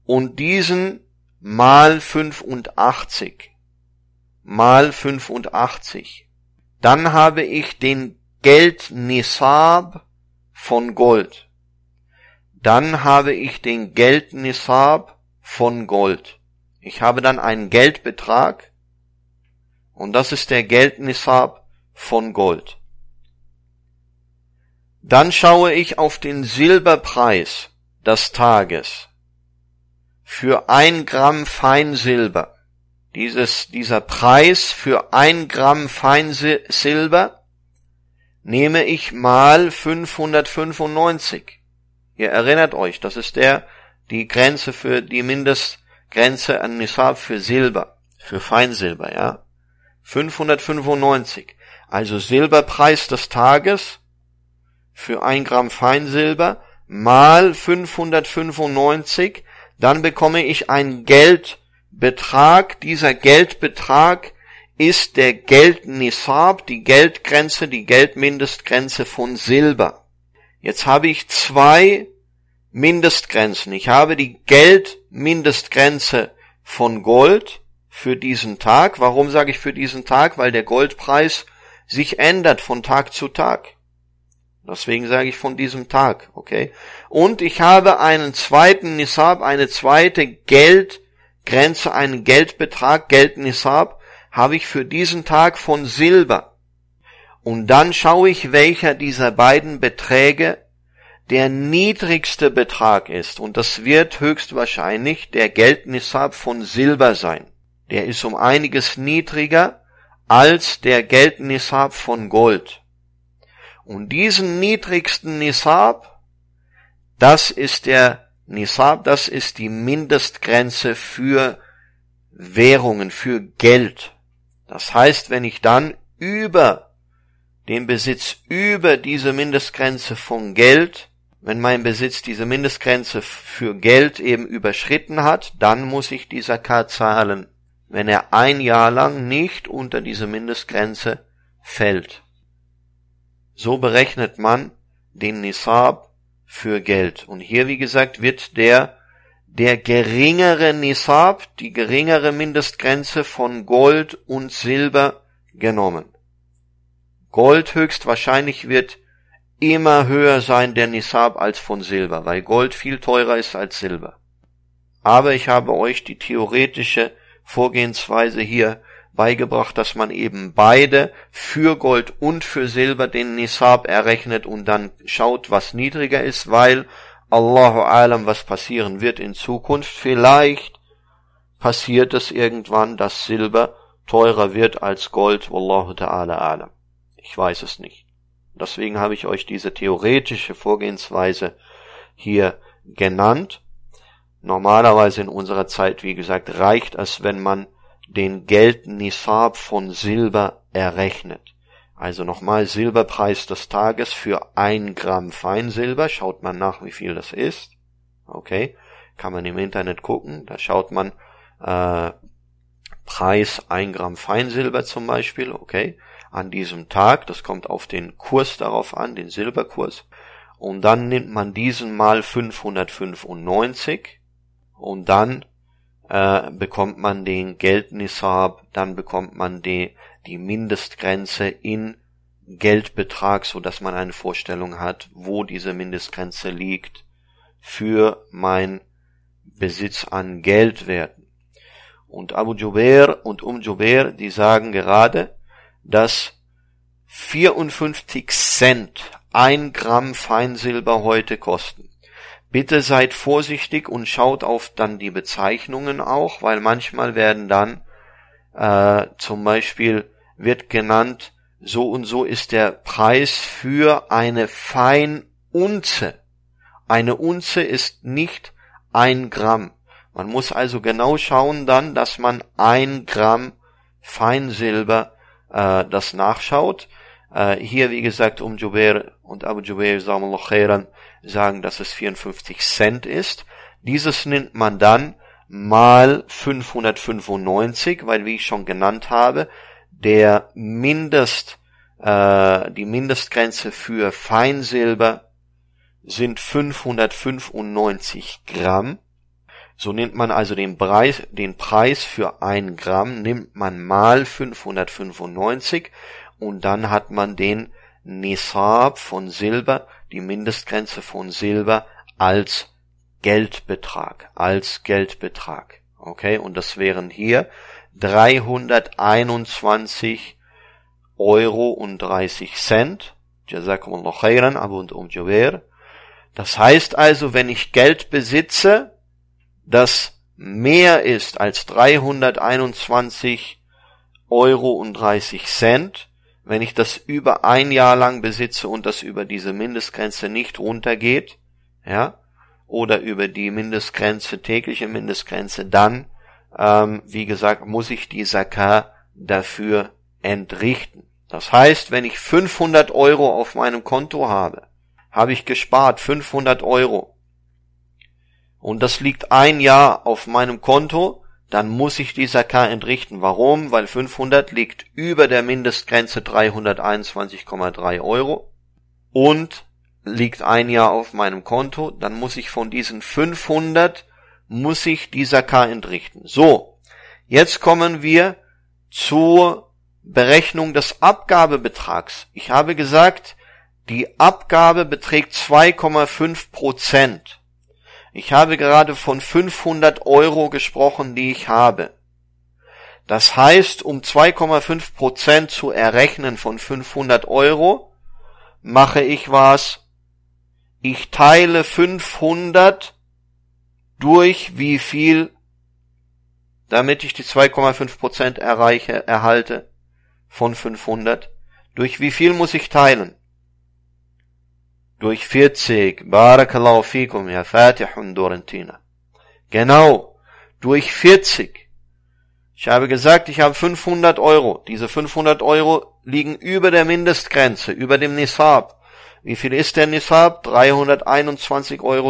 A: und diesen mal 85 mal 85. Dann habe ich den Geld Nisab von Gold. Dann habe ich den Geld Nisab von Gold. Ich habe dann einen Geldbetrag und das ist der Geldnishab von Gold. Dann schaue ich auf den Silberpreis des Tages für ein Gramm Feinsilber, dieses, dieser Preis für ein Gramm Feinsilber nehme ich mal 595. Ihr erinnert euch, das ist der, die Grenze für die Mindestgrenze an Nisab für Silber, für Feinsilber, ja. 595. Also Silberpreis des Tages für ein Gramm Feinsilber mal 595, dann bekomme ich einen Geldbetrag. Dieser Geldbetrag ist der Geldnisab, die Geldgrenze, die Geldmindestgrenze von Silber. Jetzt habe ich zwei Mindestgrenzen. Ich habe die Geldmindestgrenze von Gold für diesen Tag. Warum sage ich für diesen Tag? Weil der Goldpreis sich ändert von Tag zu Tag. Deswegen sage ich von diesem Tag, okay? Und ich habe einen zweiten Nisab, eine zweite Geldgrenze, einen Geldbetrag, Geldnisab, habe ich für diesen Tag von Silber. Und dann schaue ich, welcher dieser beiden Beträge der niedrigste Betrag ist. Und das wird höchstwahrscheinlich der Geldnisab von Silber sein. Der ist um einiges niedriger als der Geldnisab von Gold. Und diesen niedrigsten Nisab, das ist der Nisab, das ist die Mindestgrenze für Währungen, für Geld. Das heißt, wenn ich dann über den Besitz über diese Mindestgrenze von Geld, wenn mein Besitz diese Mindestgrenze für Geld eben überschritten hat, dann muss ich dieser K zahlen, wenn er ein Jahr lang nicht unter diese Mindestgrenze fällt. So berechnet man den Nisab für Geld. Und hier, wie gesagt, wird der, der geringere Nisab, die geringere Mindestgrenze von Gold und Silber genommen. Gold höchstwahrscheinlich wird immer höher sein der Nisab als von Silber, weil Gold viel teurer ist als Silber. Aber ich habe euch die theoretische Vorgehensweise hier beigebracht, dass man eben beide für Gold und für Silber den Nisab errechnet und dann schaut, was niedriger ist, weil Allahu alam, was passieren wird in Zukunft. Vielleicht passiert es irgendwann, dass Silber teurer wird als Gold. Wallahu ta'ala alam. Ich weiß es nicht. Deswegen habe ich euch diese theoretische Vorgehensweise hier genannt. Normalerweise in unserer Zeit, wie gesagt, reicht es, wenn man den Geldnisab von Silber errechnet. Also nochmal Silberpreis des Tages für ein Gramm Feinsilber. Schaut man nach, wie viel das ist. Okay, kann man im Internet gucken. Da schaut man äh, Preis ein Gramm Feinsilber zum Beispiel. Okay, an diesem Tag. Das kommt auf den Kurs darauf an, den Silberkurs. Und dann nimmt man diesen mal 595 und dann äh, bekommt man den Geldnisab, dann bekommt man die, die Mindestgrenze in Geldbetrag, so dass man eine Vorstellung hat, wo diese Mindestgrenze liegt für mein Besitz an Geldwerten. Und Abu Jubair und Um Jubair, die sagen gerade, dass 54 Cent ein Gramm Feinsilber heute kosten. Bitte seid vorsichtig und schaut auf dann die Bezeichnungen auch, weil manchmal werden dann äh, zum Beispiel wird genannt, so und so ist der Preis für eine Feinunze. Eine Unze ist nicht ein Gramm. Man muss also genau schauen dann, dass man ein Gramm Feinsilber äh, das nachschaut. Äh, hier, wie gesagt, um Jubair und Abu khairan, sagen, dass es 54 Cent ist. Dieses nimmt man dann mal 595, weil wie ich schon genannt habe, der Mindest, äh, die Mindestgrenze für Feinsilber sind 595 Gramm. So nimmt man also den Preis, den Preis für ein Gramm, nimmt man mal 595 und dann hat man den Nisab von Silber, die Mindestgrenze von Silber als Geldbetrag, als Geldbetrag. Okay, und das wären hier 321 Euro und 30 Cent. Das heißt also, wenn ich Geld besitze, das mehr ist als 321 Euro und 30 Cent, wenn ich das über ein Jahr lang besitze und das über diese Mindestgrenze nicht runtergeht, ja, oder über die Mindestgrenze, tägliche Mindestgrenze, dann, ähm, wie gesagt, muss ich die Zakah dafür entrichten. Das heißt, wenn ich 500 Euro auf meinem Konto habe, habe ich gespart 500 Euro und das liegt ein Jahr auf meinem Konto, dann muss ich die Zakah entrichten. Warum? Weil 500 liegt über der Mindestgrenze 321,3 Euro und liegt ein Jahr auf meinem Konto, dann muss ich von diesen 500 muss ich die Zakah entrichten. So, jetzt kommen wir zur Berechnung des Abgabebetrags. Ich habe gesagt, die Abgabe beträgt 2,5 Prozent. Ich habe gerade von 500 Euro gesprochen, die ich habe. Das heißt, um 2,5 Prozent zu errechnen von 500 Euro, mache ich was? Ich teile 500 durch wie viel, damit ich die 2,5 Prozent erreiche, erhalte von 500. Durch wie viel muss ich teilen? Durch 40. Barakallahu fikum, ja Fatih und Dorentina. Genau. Durch 40. Ich habe gesagt, ich habe 500 Euro. Diese 500 Euro liegen über der Mindestgrenze, über dem Nisab. Wie viel ist der Nisab? 321,30 Euro.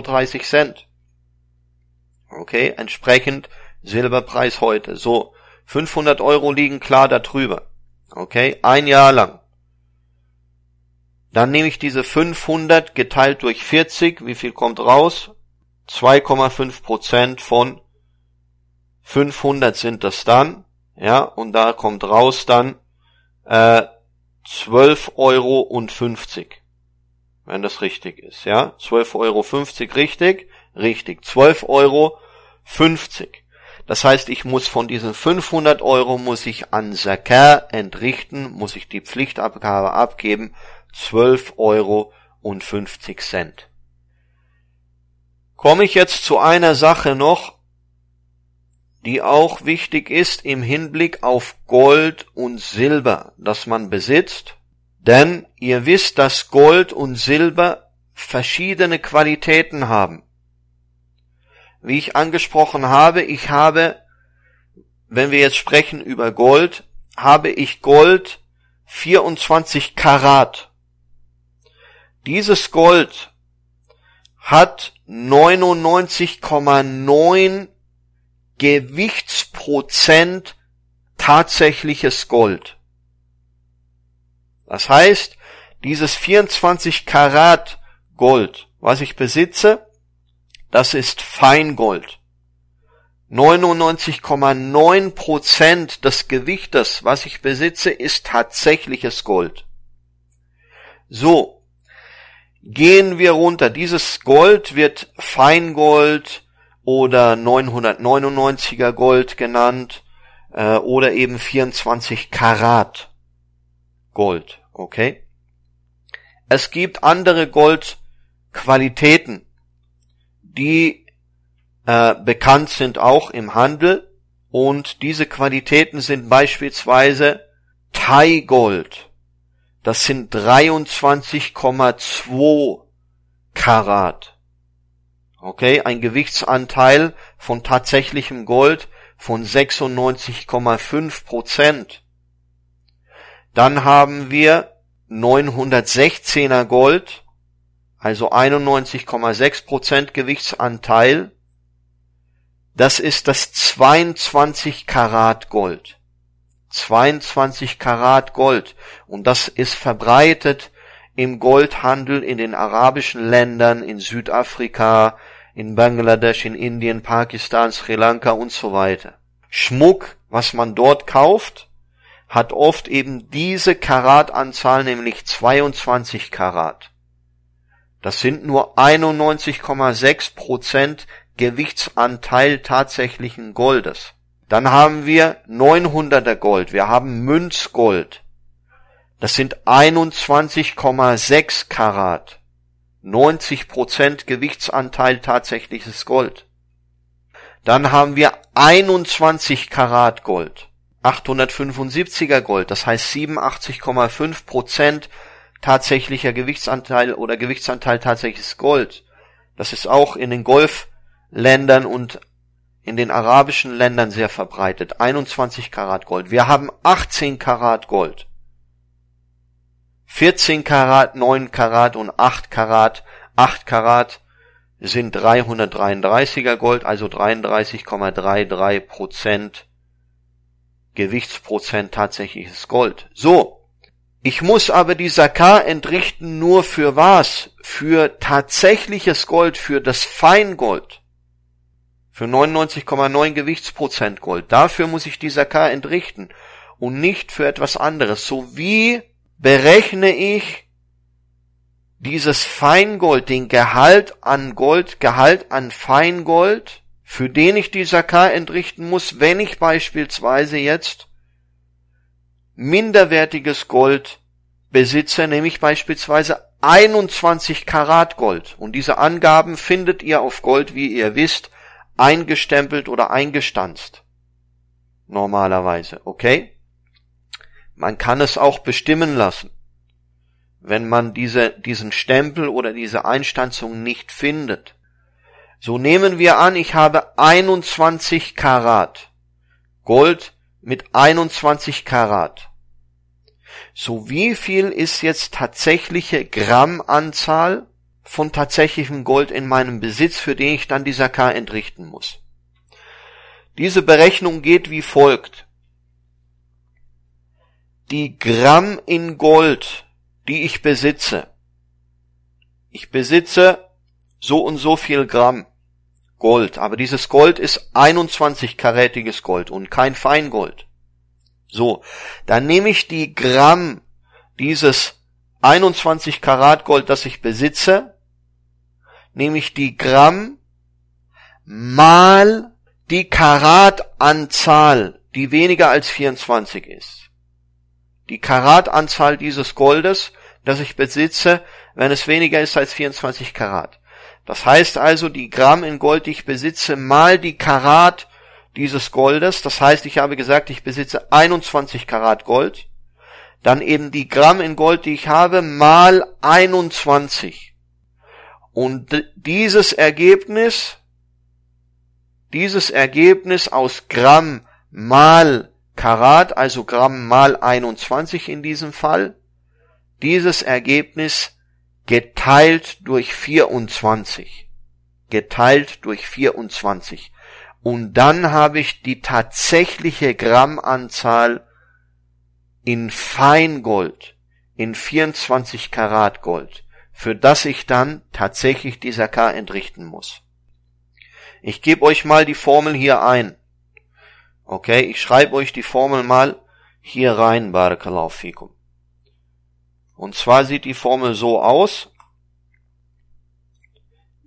A: Okay, entsprechend Silberpreis heute. So, 500 Euro liegen klar darüber. Okay, ein Jahr lang. Dann nehme ich diese 500 geteilt durch 40. Wie viel kommt raus? 2,5 Prozent von 500 sind das dann. Ja, und da kommt raus dann äh, 12,50 Euro und 50. Wenn das richtig ist, ja. 12,50 Euro richtig? Richtig. 12,50 Euro. Das heißt, ich muss von diesen 500 Euro muss ich an Zakar entrichten, muss ich die Pflichtabgabe abgeben, 12 Euro und 50 Cent. Komme ich jetzt zu einer Sache noch, die auch wichtig ist im Hinblick auf Gold und Silber, das man besitzt, denn ihr wisst, dass Gold und Silber verschiedene Qualitäten haben. Wie ich angesprochen habe, ich habe, wenn wir jetzt sprechen über Gold, habe ich Gold 24 Karat. Dieses Gold hat 99,9 Gewichtsprozent tatsächliches Gold. Das heißt, dieses 24 Karat Gold, was ich besitze, das ist Feingold. 99,9 Prozent des Gewichtes, was ich besitze, ist tatsächliches Gold. So. Gehen wir runter. Dieses Gold wird Feingold oder 999er Gold genannt, äh, oder eben 24 Karat Gold. Okay? Es gibt andere Goldqualitäten die äh, bekannt sind auch im Handel und diese Qualitäten sind beispielsweise Thai Gold. Das sind 23,2 Karat. Okay, ein Gewichtsanteil von tatsächlichem Gold von 96,5 Prozent. Dann haben wir 916er Gold also 91,6% Gewichtsanteil, das ist das 22 Karat Gold. 22 Karat Gold. Und das ist verbreitet im Goldhandel in den arabischen Ländern, in Südafrika, in Bangladesch, in Indien, Pakistan, Sri Lanka und so weiter. Schmuck, was man dort kauft, hat oft eben diese Karatanzahl, nämlich 22 Karat. Das sind nur 91,6 Prozent Gewichtsanteil tatsächlichen Goldes. Dann haben wir 900er Gold. Wir haben Münzgold. Das sind 21,6 Karat. 90 Prozent Gewichtsanteil tatsächliches Gold. Dann haben wir 21 Karat Gold. 875er Gold, das heißt 87,5 Prozent tatsächlicher Gewichtsanteil oder Gewichtsanteil tatsächliches Gold. Das ist auch in den Golfländern und in den arabischen Ländern sehr verbreitet. 21 Karat Gold. Wir haben 18 Karat Gold. 14 Karat, 9 Karat und 8 Karat. 8 Karat sind 333er Gold, also 33,33 Prozent Gewichtsprozent tatsächliches Gold. So. Ich muss aber die Sakar entrichten nur für was? Für tatsächliches Gold, für das Feingold. Für 99,9 Gewichtsprozent Gold. Dafür muss ich die Sakar entrichten. Und nicht für etwas anderes. So wie berechne ich dieses Feingold, den Gehalt an Gold, Gehalt an Feingold, für den ich die Sakar entrichten muss, wenn ich beispielsweise jetzt minderwertiges Gold besitze, nämlich beispielsweise 21 Karat Gold. Und diese Angaben findet ihr auf Gold, wie ihr wisst, eingestempelt oder eingestanzt. Normalerweise, okay? Man kann es auch bestimmen lassen. Wenn man diese, diesen Stempel oder diese Einstanzung nicht findet. So nehmen wir an, ich habe 21 Karat. Gold mit 21 Karat. So wie viel ist jetzt tatsächliche Grammanzahl von tatsächlichem Gold in meinem Besitz, für den ich dann die Sakar entrichten muss? Diese Berechnung geht wie folgt. Die Gramm in Gold, die ich besitze. Ich besitze so und so viel Gramm Gold. Aber dieses Gold ist 21-karätiges Gold und kein Feingold. So, dann nehme ich die Gramm dieses 21 Karat Gold, das ich besitze, nehme ich die Gramm mal die Karatanzahl, die weniger als 24 ist. Die Karatanzahl dieses Goldes, das ich besitze, wenn es weniger ist als 24 Karat. Das heißt also, die Gramm in Gold, die ich besitze, mal die Karat dieses Goldes. Das heißt, ich habe gesagt, ich besitze 21 Karat Gold. Dann eben die Gramm in Gold, die ich habe, mal 21. Und dieses Ergebnis, dieses Ergebnis aus Gramm mal Karat, also Gramm mal 21 in diesem Fall, dieses Ergebnis geteilt durch 24. Geteilt durch 24. Und dann habe ich die tatsächliche Grammanzahl in Feingold, in 24 Karat Gold, für das ich dann tatsächlich die Zakar entrichten muss. Ich gebe euch mal die Formel hier ein. Okay, ich schreibe euch die Formel mal hier rein, Barakallahu. Und zwar sieht die Formel so aus.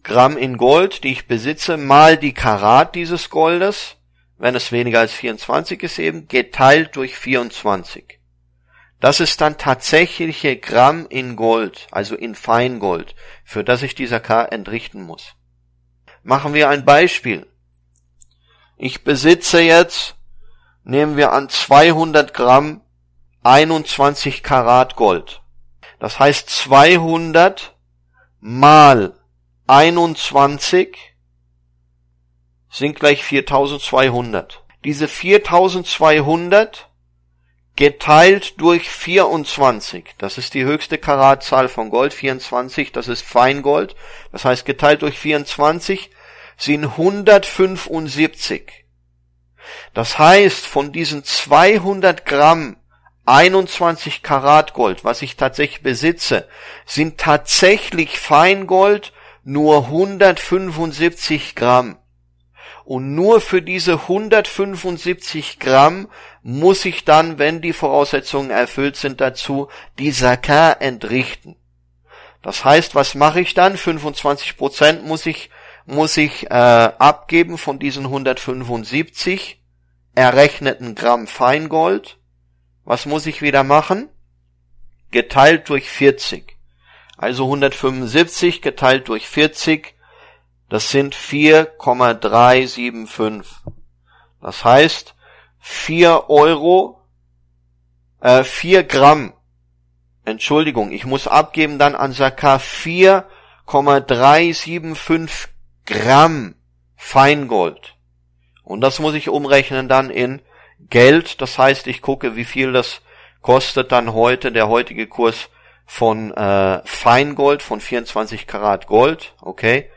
A: Gramm in Gold, die ich besitze, mal die Karat dieses Goldes, wenn es weniger als 24 ist eben, geteilt durch 24. Das ist dann tatsächliche Gramm in Gold, also in Feingold, für das ich dieser K entrichten muss. Machen wir ein Beispiel. Ich besitze jetzt, nehmen wir an 200 Gramm 21 Karat Gold. Das heißt 200 mal 21 sind gleich 4200. Diese 4200 geteilt durch 24, das ist die höchste Karatzahl von Gold, 24, das ist Feingold, das heißt geteilt durch 24 sind 175. Das heißt, von diesen 200 Gramm 21 Karat Gold, was ich tatsächlich besitze, sind tatsächlich Feingold nur 175 Gramm. Und nur für diese 175 Gramm muss ich dann, wenn die Voraussetzungen erfüllt sind dazu, die Zakar entrichten. Das heißt, was mache ich dann? 25 Prozent muss ich, muss ich äh, abgeben von diesen 175 errechneten Gramm Feingold was muss ich wieder machen? Geteilt durch 40. Also 175 geteilt durch 40 Das sind 4,375. Das heißt, 4 Euro, äh, 4 Gramm. Entschuldigung, ich muss abgeben dann an Saka 4,375 Gramm Feingold. Und das muss ich umrechnen dann in Geld. Das heißt, ich gucke, wie viel das kostet dann heute, der heutige Kurs von äh, Feingold, von 24 Karat Gold, okay,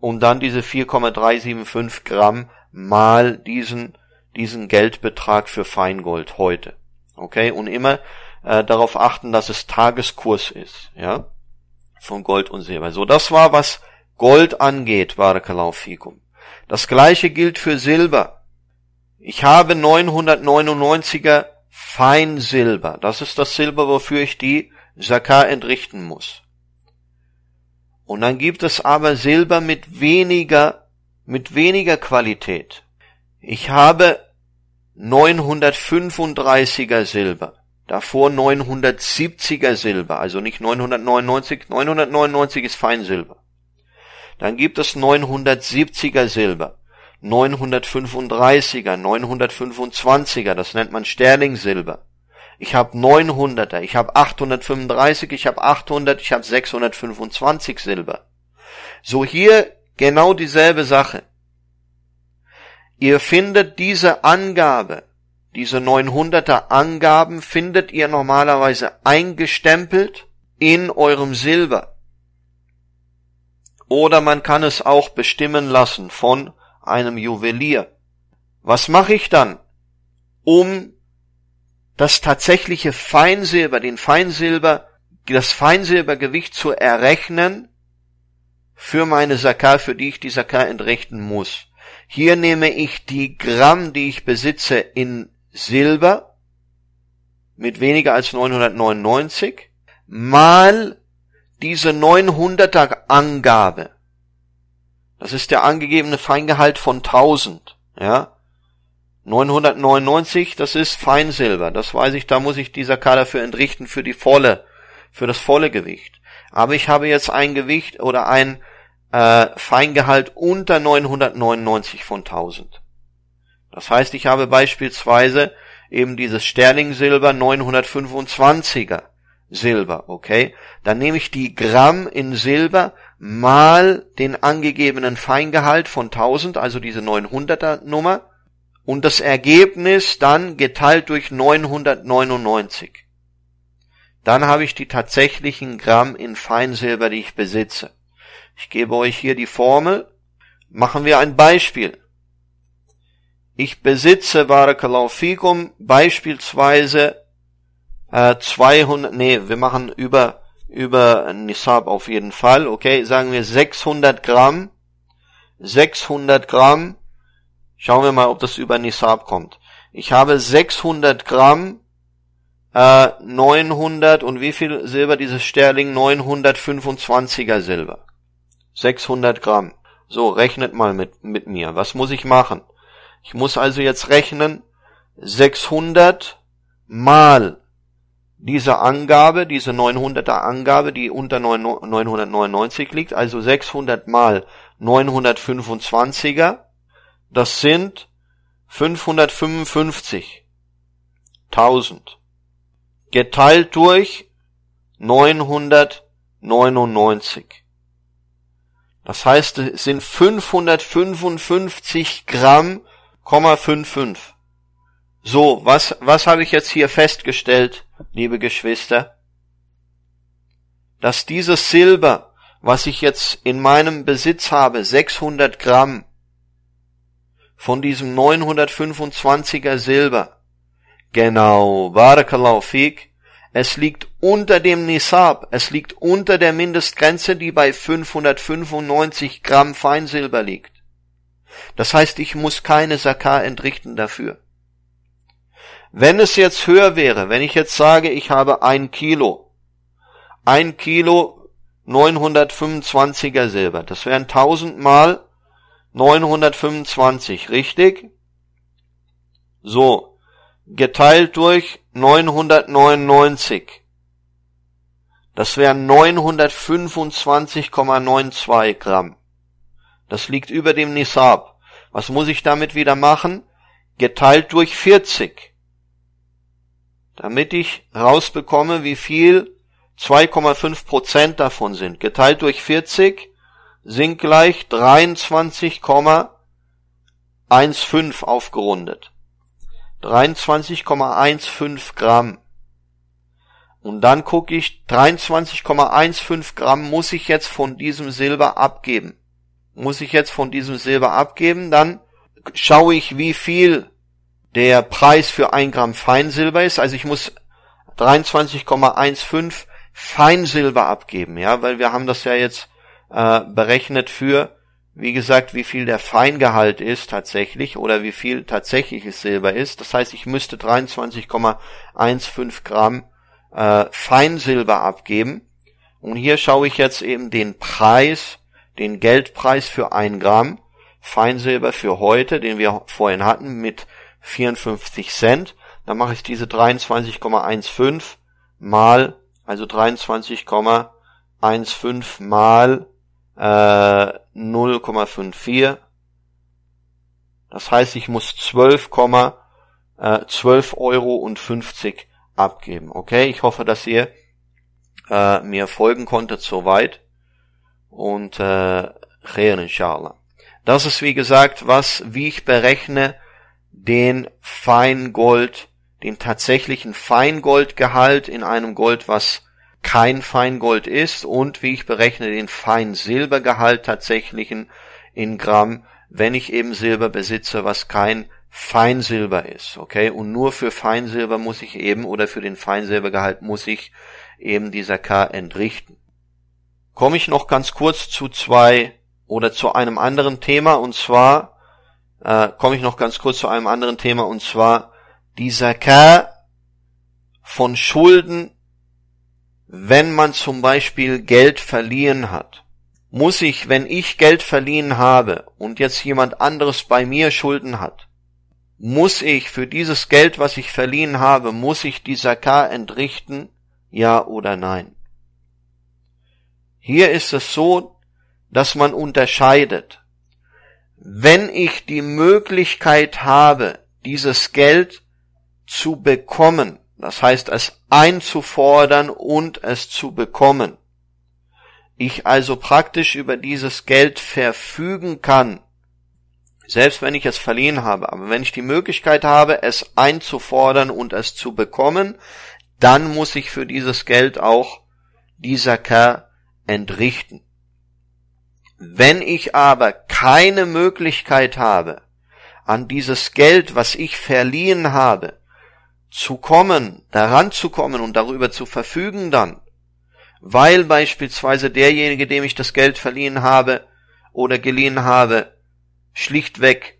A: und dann diese 4,375 Gramm mal diesen, diesen Geldbetrag für Feingold heute, okay, und immer äh, darauf achten, dass es Tageskurs ist, ja, von Gold und Silber. So, das war, was Gold angeht, Barakallahu fikum. Das gleiche gilt für Silber. Ich habe 999er Feinsilber. Das ist das Silber, wofür ich die Zakah entrichten muss. Und dann gibt es aber Silber mit weniger, mit weniger Qualität. Ich habe 935er Silber. Davor 970er Silber, also nicht 999, 999 ist Feinsilber. Dann gibt es 970er Silber, 935er, 925er, das nennt man Sterling-Silber. Ich habe 900er, ich habe 835, ich habe 800, ich habe 625 Silber. So hier genau dieselbe Sache. Ihr findet diese Angabe, diese 900er Angaben findet ihr normalerweise eingestempelt in eurem Silber. Oder man kann es auch bestimmen lassen von einem Juwelier. Was mache ich dann, um das tatsächliche Feinsilber, den Feinsilber, das Feinsilbergewicht zu errechnen für meine Sakar, für die ich die Sakar entrichten muss. Hier nehme ich die Gramm, die ich besitze in Silber mit weniger als 999 mal diese 900er Angabe. Das ist der angegebene Feingehalt von 1000, ja. 999, das ist Feinsilber. Das weiß ich, da muss ich dieser Kader für entrichten für die volle, für das volle Gewicht. Aber ich habe jetzt ein Gewicht oder ein äh, Feingehalt unter 999 von 1000. Das heißt, ich habe beispielsweise eben dieses Sterlingsilber 925er Silber, okay? Dann nehme ich die Gramm in Silber mal den angegebenen Feingehalt von 1000, also diese 900er Nummer, und das Ergebnis dann geteilt durch 999. Dann habe ich die tatsächlichen Gramm in Feinsilber, die ich besitze. Ich gebe euch hier die Formel. Machen wir ein Beispiel. Ich besitze Barakallahu beispielsweise äh, 200, nee, wir machen über über Nisab auf jeden Fall, okay, sagen wir 600 Gramm, 600 Gramm Schauen wir mal, ob das über Nisab kommt. Ich habe 600 Gramm, äh, 900 und wie viel Silber dieses Sterling? 925er Silber. 600 Gramm. So, rechnet mal mit, mit mir. Was muss ich machen? Ich muss also jetzt rechnen 600 mal diese Angabe, diese 900er Angabe, die unter 999 liegt, also 600 mal 925er das sind 555.000 geteilt durch 999. Das heißt, es sind 555 Gramm, 55. So, was, was habe ich jetzt hier festgestellt, liebe Geschwister? Dass dieses Silber, was ich jetzt in meinem Besitz habe, 600 Gramm, von diesem 925er Silber. Genau, Barakallahu fik. Es liegt unter dem Nisab, es liegt unter der Mindestgrenze, die bei 595 Gramm Feinsilber liegt. Das heißt, ich muss keine Sakar entrichten dafür. Wenn es jetzt höher wäre, wenn ich jetzt sage, ich habe ein Kilo, ein Kilo 925er Silber, das wären 1000 mal 925, richtig? So, geteilt durch 999. Das wären 925,92 Gramm. Das liegt über dem Nisab. Was muss ich damit wieder machen? Geteilt durch 40. Damit ich rausbekomme, wie viel 2,5 Prozent davon sind. Geteilt durch 40 sind gleich 23,15 aufgerundet. 23,15 Gramm. Und dann gucke ich, 23,15 Gramm muss ich jetzt von diesem Silber abgeben. Muss ich jetzt von diesem Silber abgeben, dann schaue ich, wie viel der Preis für ein Gramm Feinsilber ist. Also ich muss 23,15 Feinsilber abgeben, ja, weil wir haben das ja jetzt äh, berechnet für, wie gesagt, wie viel der Feingehalt ist tatsächlich oder wie viel tatsächliches Silber ist. Das heißt, ich müsste 23,15 Gramm äh, Feinsilber abgeben. Und hier schaue ich jetzt eben den Preis, den Geldpreis für ein Gramm Feinsilber für heute, den wir vorhin hatten, mit 54 Cent. Dann mache ich diese 23,15 mal, also 23,15 mal äh, 0,54. Das heißt, ich muss 12, äh, 12 Euro und 50 abgeben. Okay, ich hoffe, dass ihr äh, mir folgen konntet soweit. Und äh, khair inshallah. Das ist wie gesagt, was, wie ich berechne, den Feingold, den tatsächlichen Feingoldgehalt in einem Gold, was kein Feingold ist und wie ich berechne den Feinsilbergehalt tatsächlichen in Gramm, wenn ich eben Silber besitze, was kein Feinsilber ist, okay? Und nur für Feinsilber muss ich eben, oder für den Feinsilbergehalt muss ich eben dieser K entrichten. Komme ich noch ganz kurz zu zwei oder zu einem anderen Thema, und zwar, äh, komme ich noch ganz kurz zu einem anderen Thema, und zwar dieser K von Schulden, wenn man zum Beispiel Geld verliehen hat muss ich, wenn ich Geld verliehen habe und jetzt jemand anderes bei mir Schulden hat, muss ich für dieses Geld, was ich verliehen habe, muss ich die Zakah entrichten? Ja oder nein? Hier ist es so, dass man unterscheidet. Wenn ich die Möglichkeit habe, dieses Geld zu bekommen, das heißt es einzufordern und es zu bekommen, ich also praktisch über dieses Geld verfügen kann, selbst wenn ich es verliehen habe, aber wenn ich die Möglichkeit habe, es einzufordern und es zu bekommen, dann muss ich für dieses Geld auch dieser Kerr entrichten. Wenn ich aber keine Möglichkeit habe, an dieses Geld, was ich verliehen habe, zu kommen, daran zu kommen und darüber zu verfügen dann, weil beispielsweise derjenige, dem ich das Geld verliehen habe oder geliehen habe, schlichtweg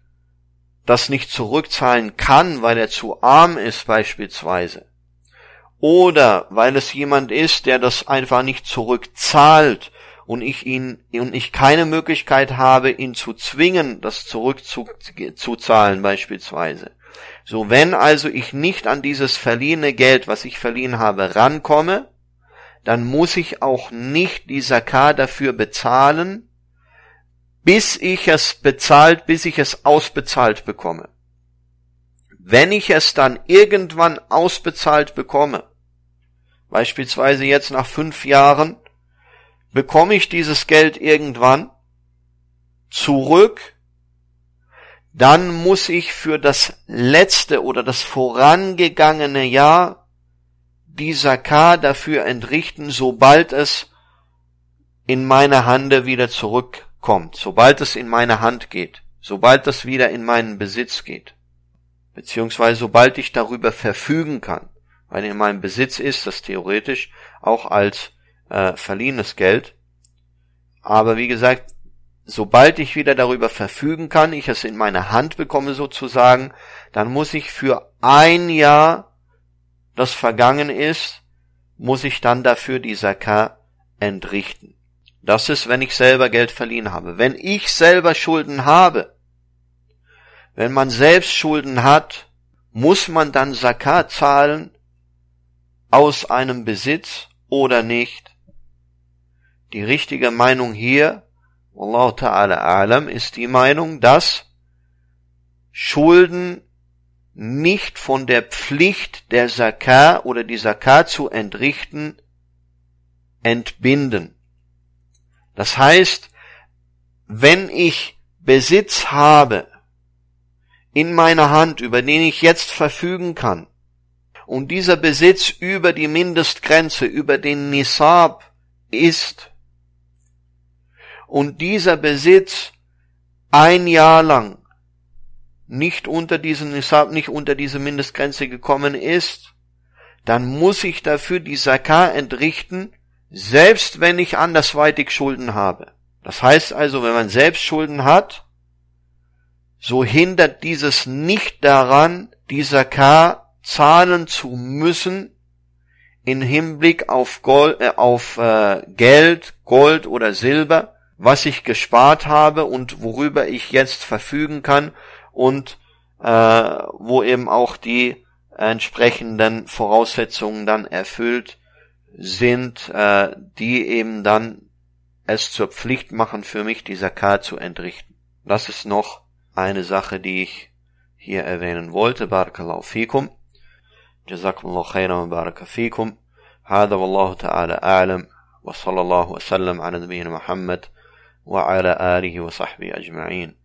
A: das nicht zurückzahlen kann, weil er zu arm ist beispielsweise, oder weil es jemand ist, der das einfach nicht zurückzahlt und ich ihn und ich keine Möglichkeit habe, ihn zu zwingen, das zurückzuzahlen beispielsweise. So, wenn also ich nicht an dieses verliehene Geld, was ich verliehen habe, rankomme, dann muss ich auch nicht die Zakat dafür bezahlen, bis ich es bezahlt, bis ich es ausbezahlt bekomme. Wenn ich es dann irgendwann ausbezahlt bekomme, beispielsweise jetzt nach fünf Jahren, bekomme ich dieses Geld irgendwann zurück, dann muss ich für das letzte oder das vorangegangene Jahr die Zakah dafür entrichten, sobald es in meine Hande wieder zurück kommt, sobald es in meine Hand geht, sobald es wieder in meinen Besitz geht, beziehungsweise sobald ich darüber verfügen kann, weil in meinem Besitz ist das theoretisch auch als äh, verliehenes Geld. Aber wie gesagt, sobald ich wieder darüber verfügen kann, ich es in meine Hand bekomme sozusagen, dann muss ich für ein Jahr, das vergangen ist, muss ich dann dafür die Zakah entrichten. Das ist, wenn ich selber Geld verliehen habe. Wenn ich selber Schulden habe, wenn man selbst Schulden hat, muss man dann Zakat zahlen aus einem Besitz oder nicht? Die richtige Meinung hier Wallahu ta'ala a'lam ist die Meinung, dass Schulden nicht von der Pflicht der Zakah oder die Zakah zu entrichten entbinden. Das heißt, wenn ich Besitz habe in meiner Hand, über den ich jetzt verfügen kann, und dieser Besitz über die Mindestgrenze, über den Nisab ist, und dieser Besitz ein Jahr lang nicht unter diesen Nisab, nicht unter diese Mindestgrenze gekommen ist, dann muss ich dafür die Zakah entrichten, selbst wenn ich andersweitig Schulden habe. Das heißt also, wenn man selbst Schulden hat, so hindert dieses nicht daran, die Zakah zahlen zu müssen in Hinblick auf, Gold, äh, auf äh, Geld, Gold oder Silber, was ich gespart habe und worüber ich jetzt verfügen kann und äh, wo eben auch die entsprechenden Voraussetzungen dann erfüllt sind, äh, die eben dann es zur Pflicht machen für mich, die Zakat zu entrichten. Das ist noch eine Sache, die ich hier erwähnen wollte. Barakallahu fikum. جزاكم الله خيرا وبارك فيكم هذا والله تعالى أعلم وصلى الله وسلم على نبينا محمد وعلى آله وصحبه أجمعين.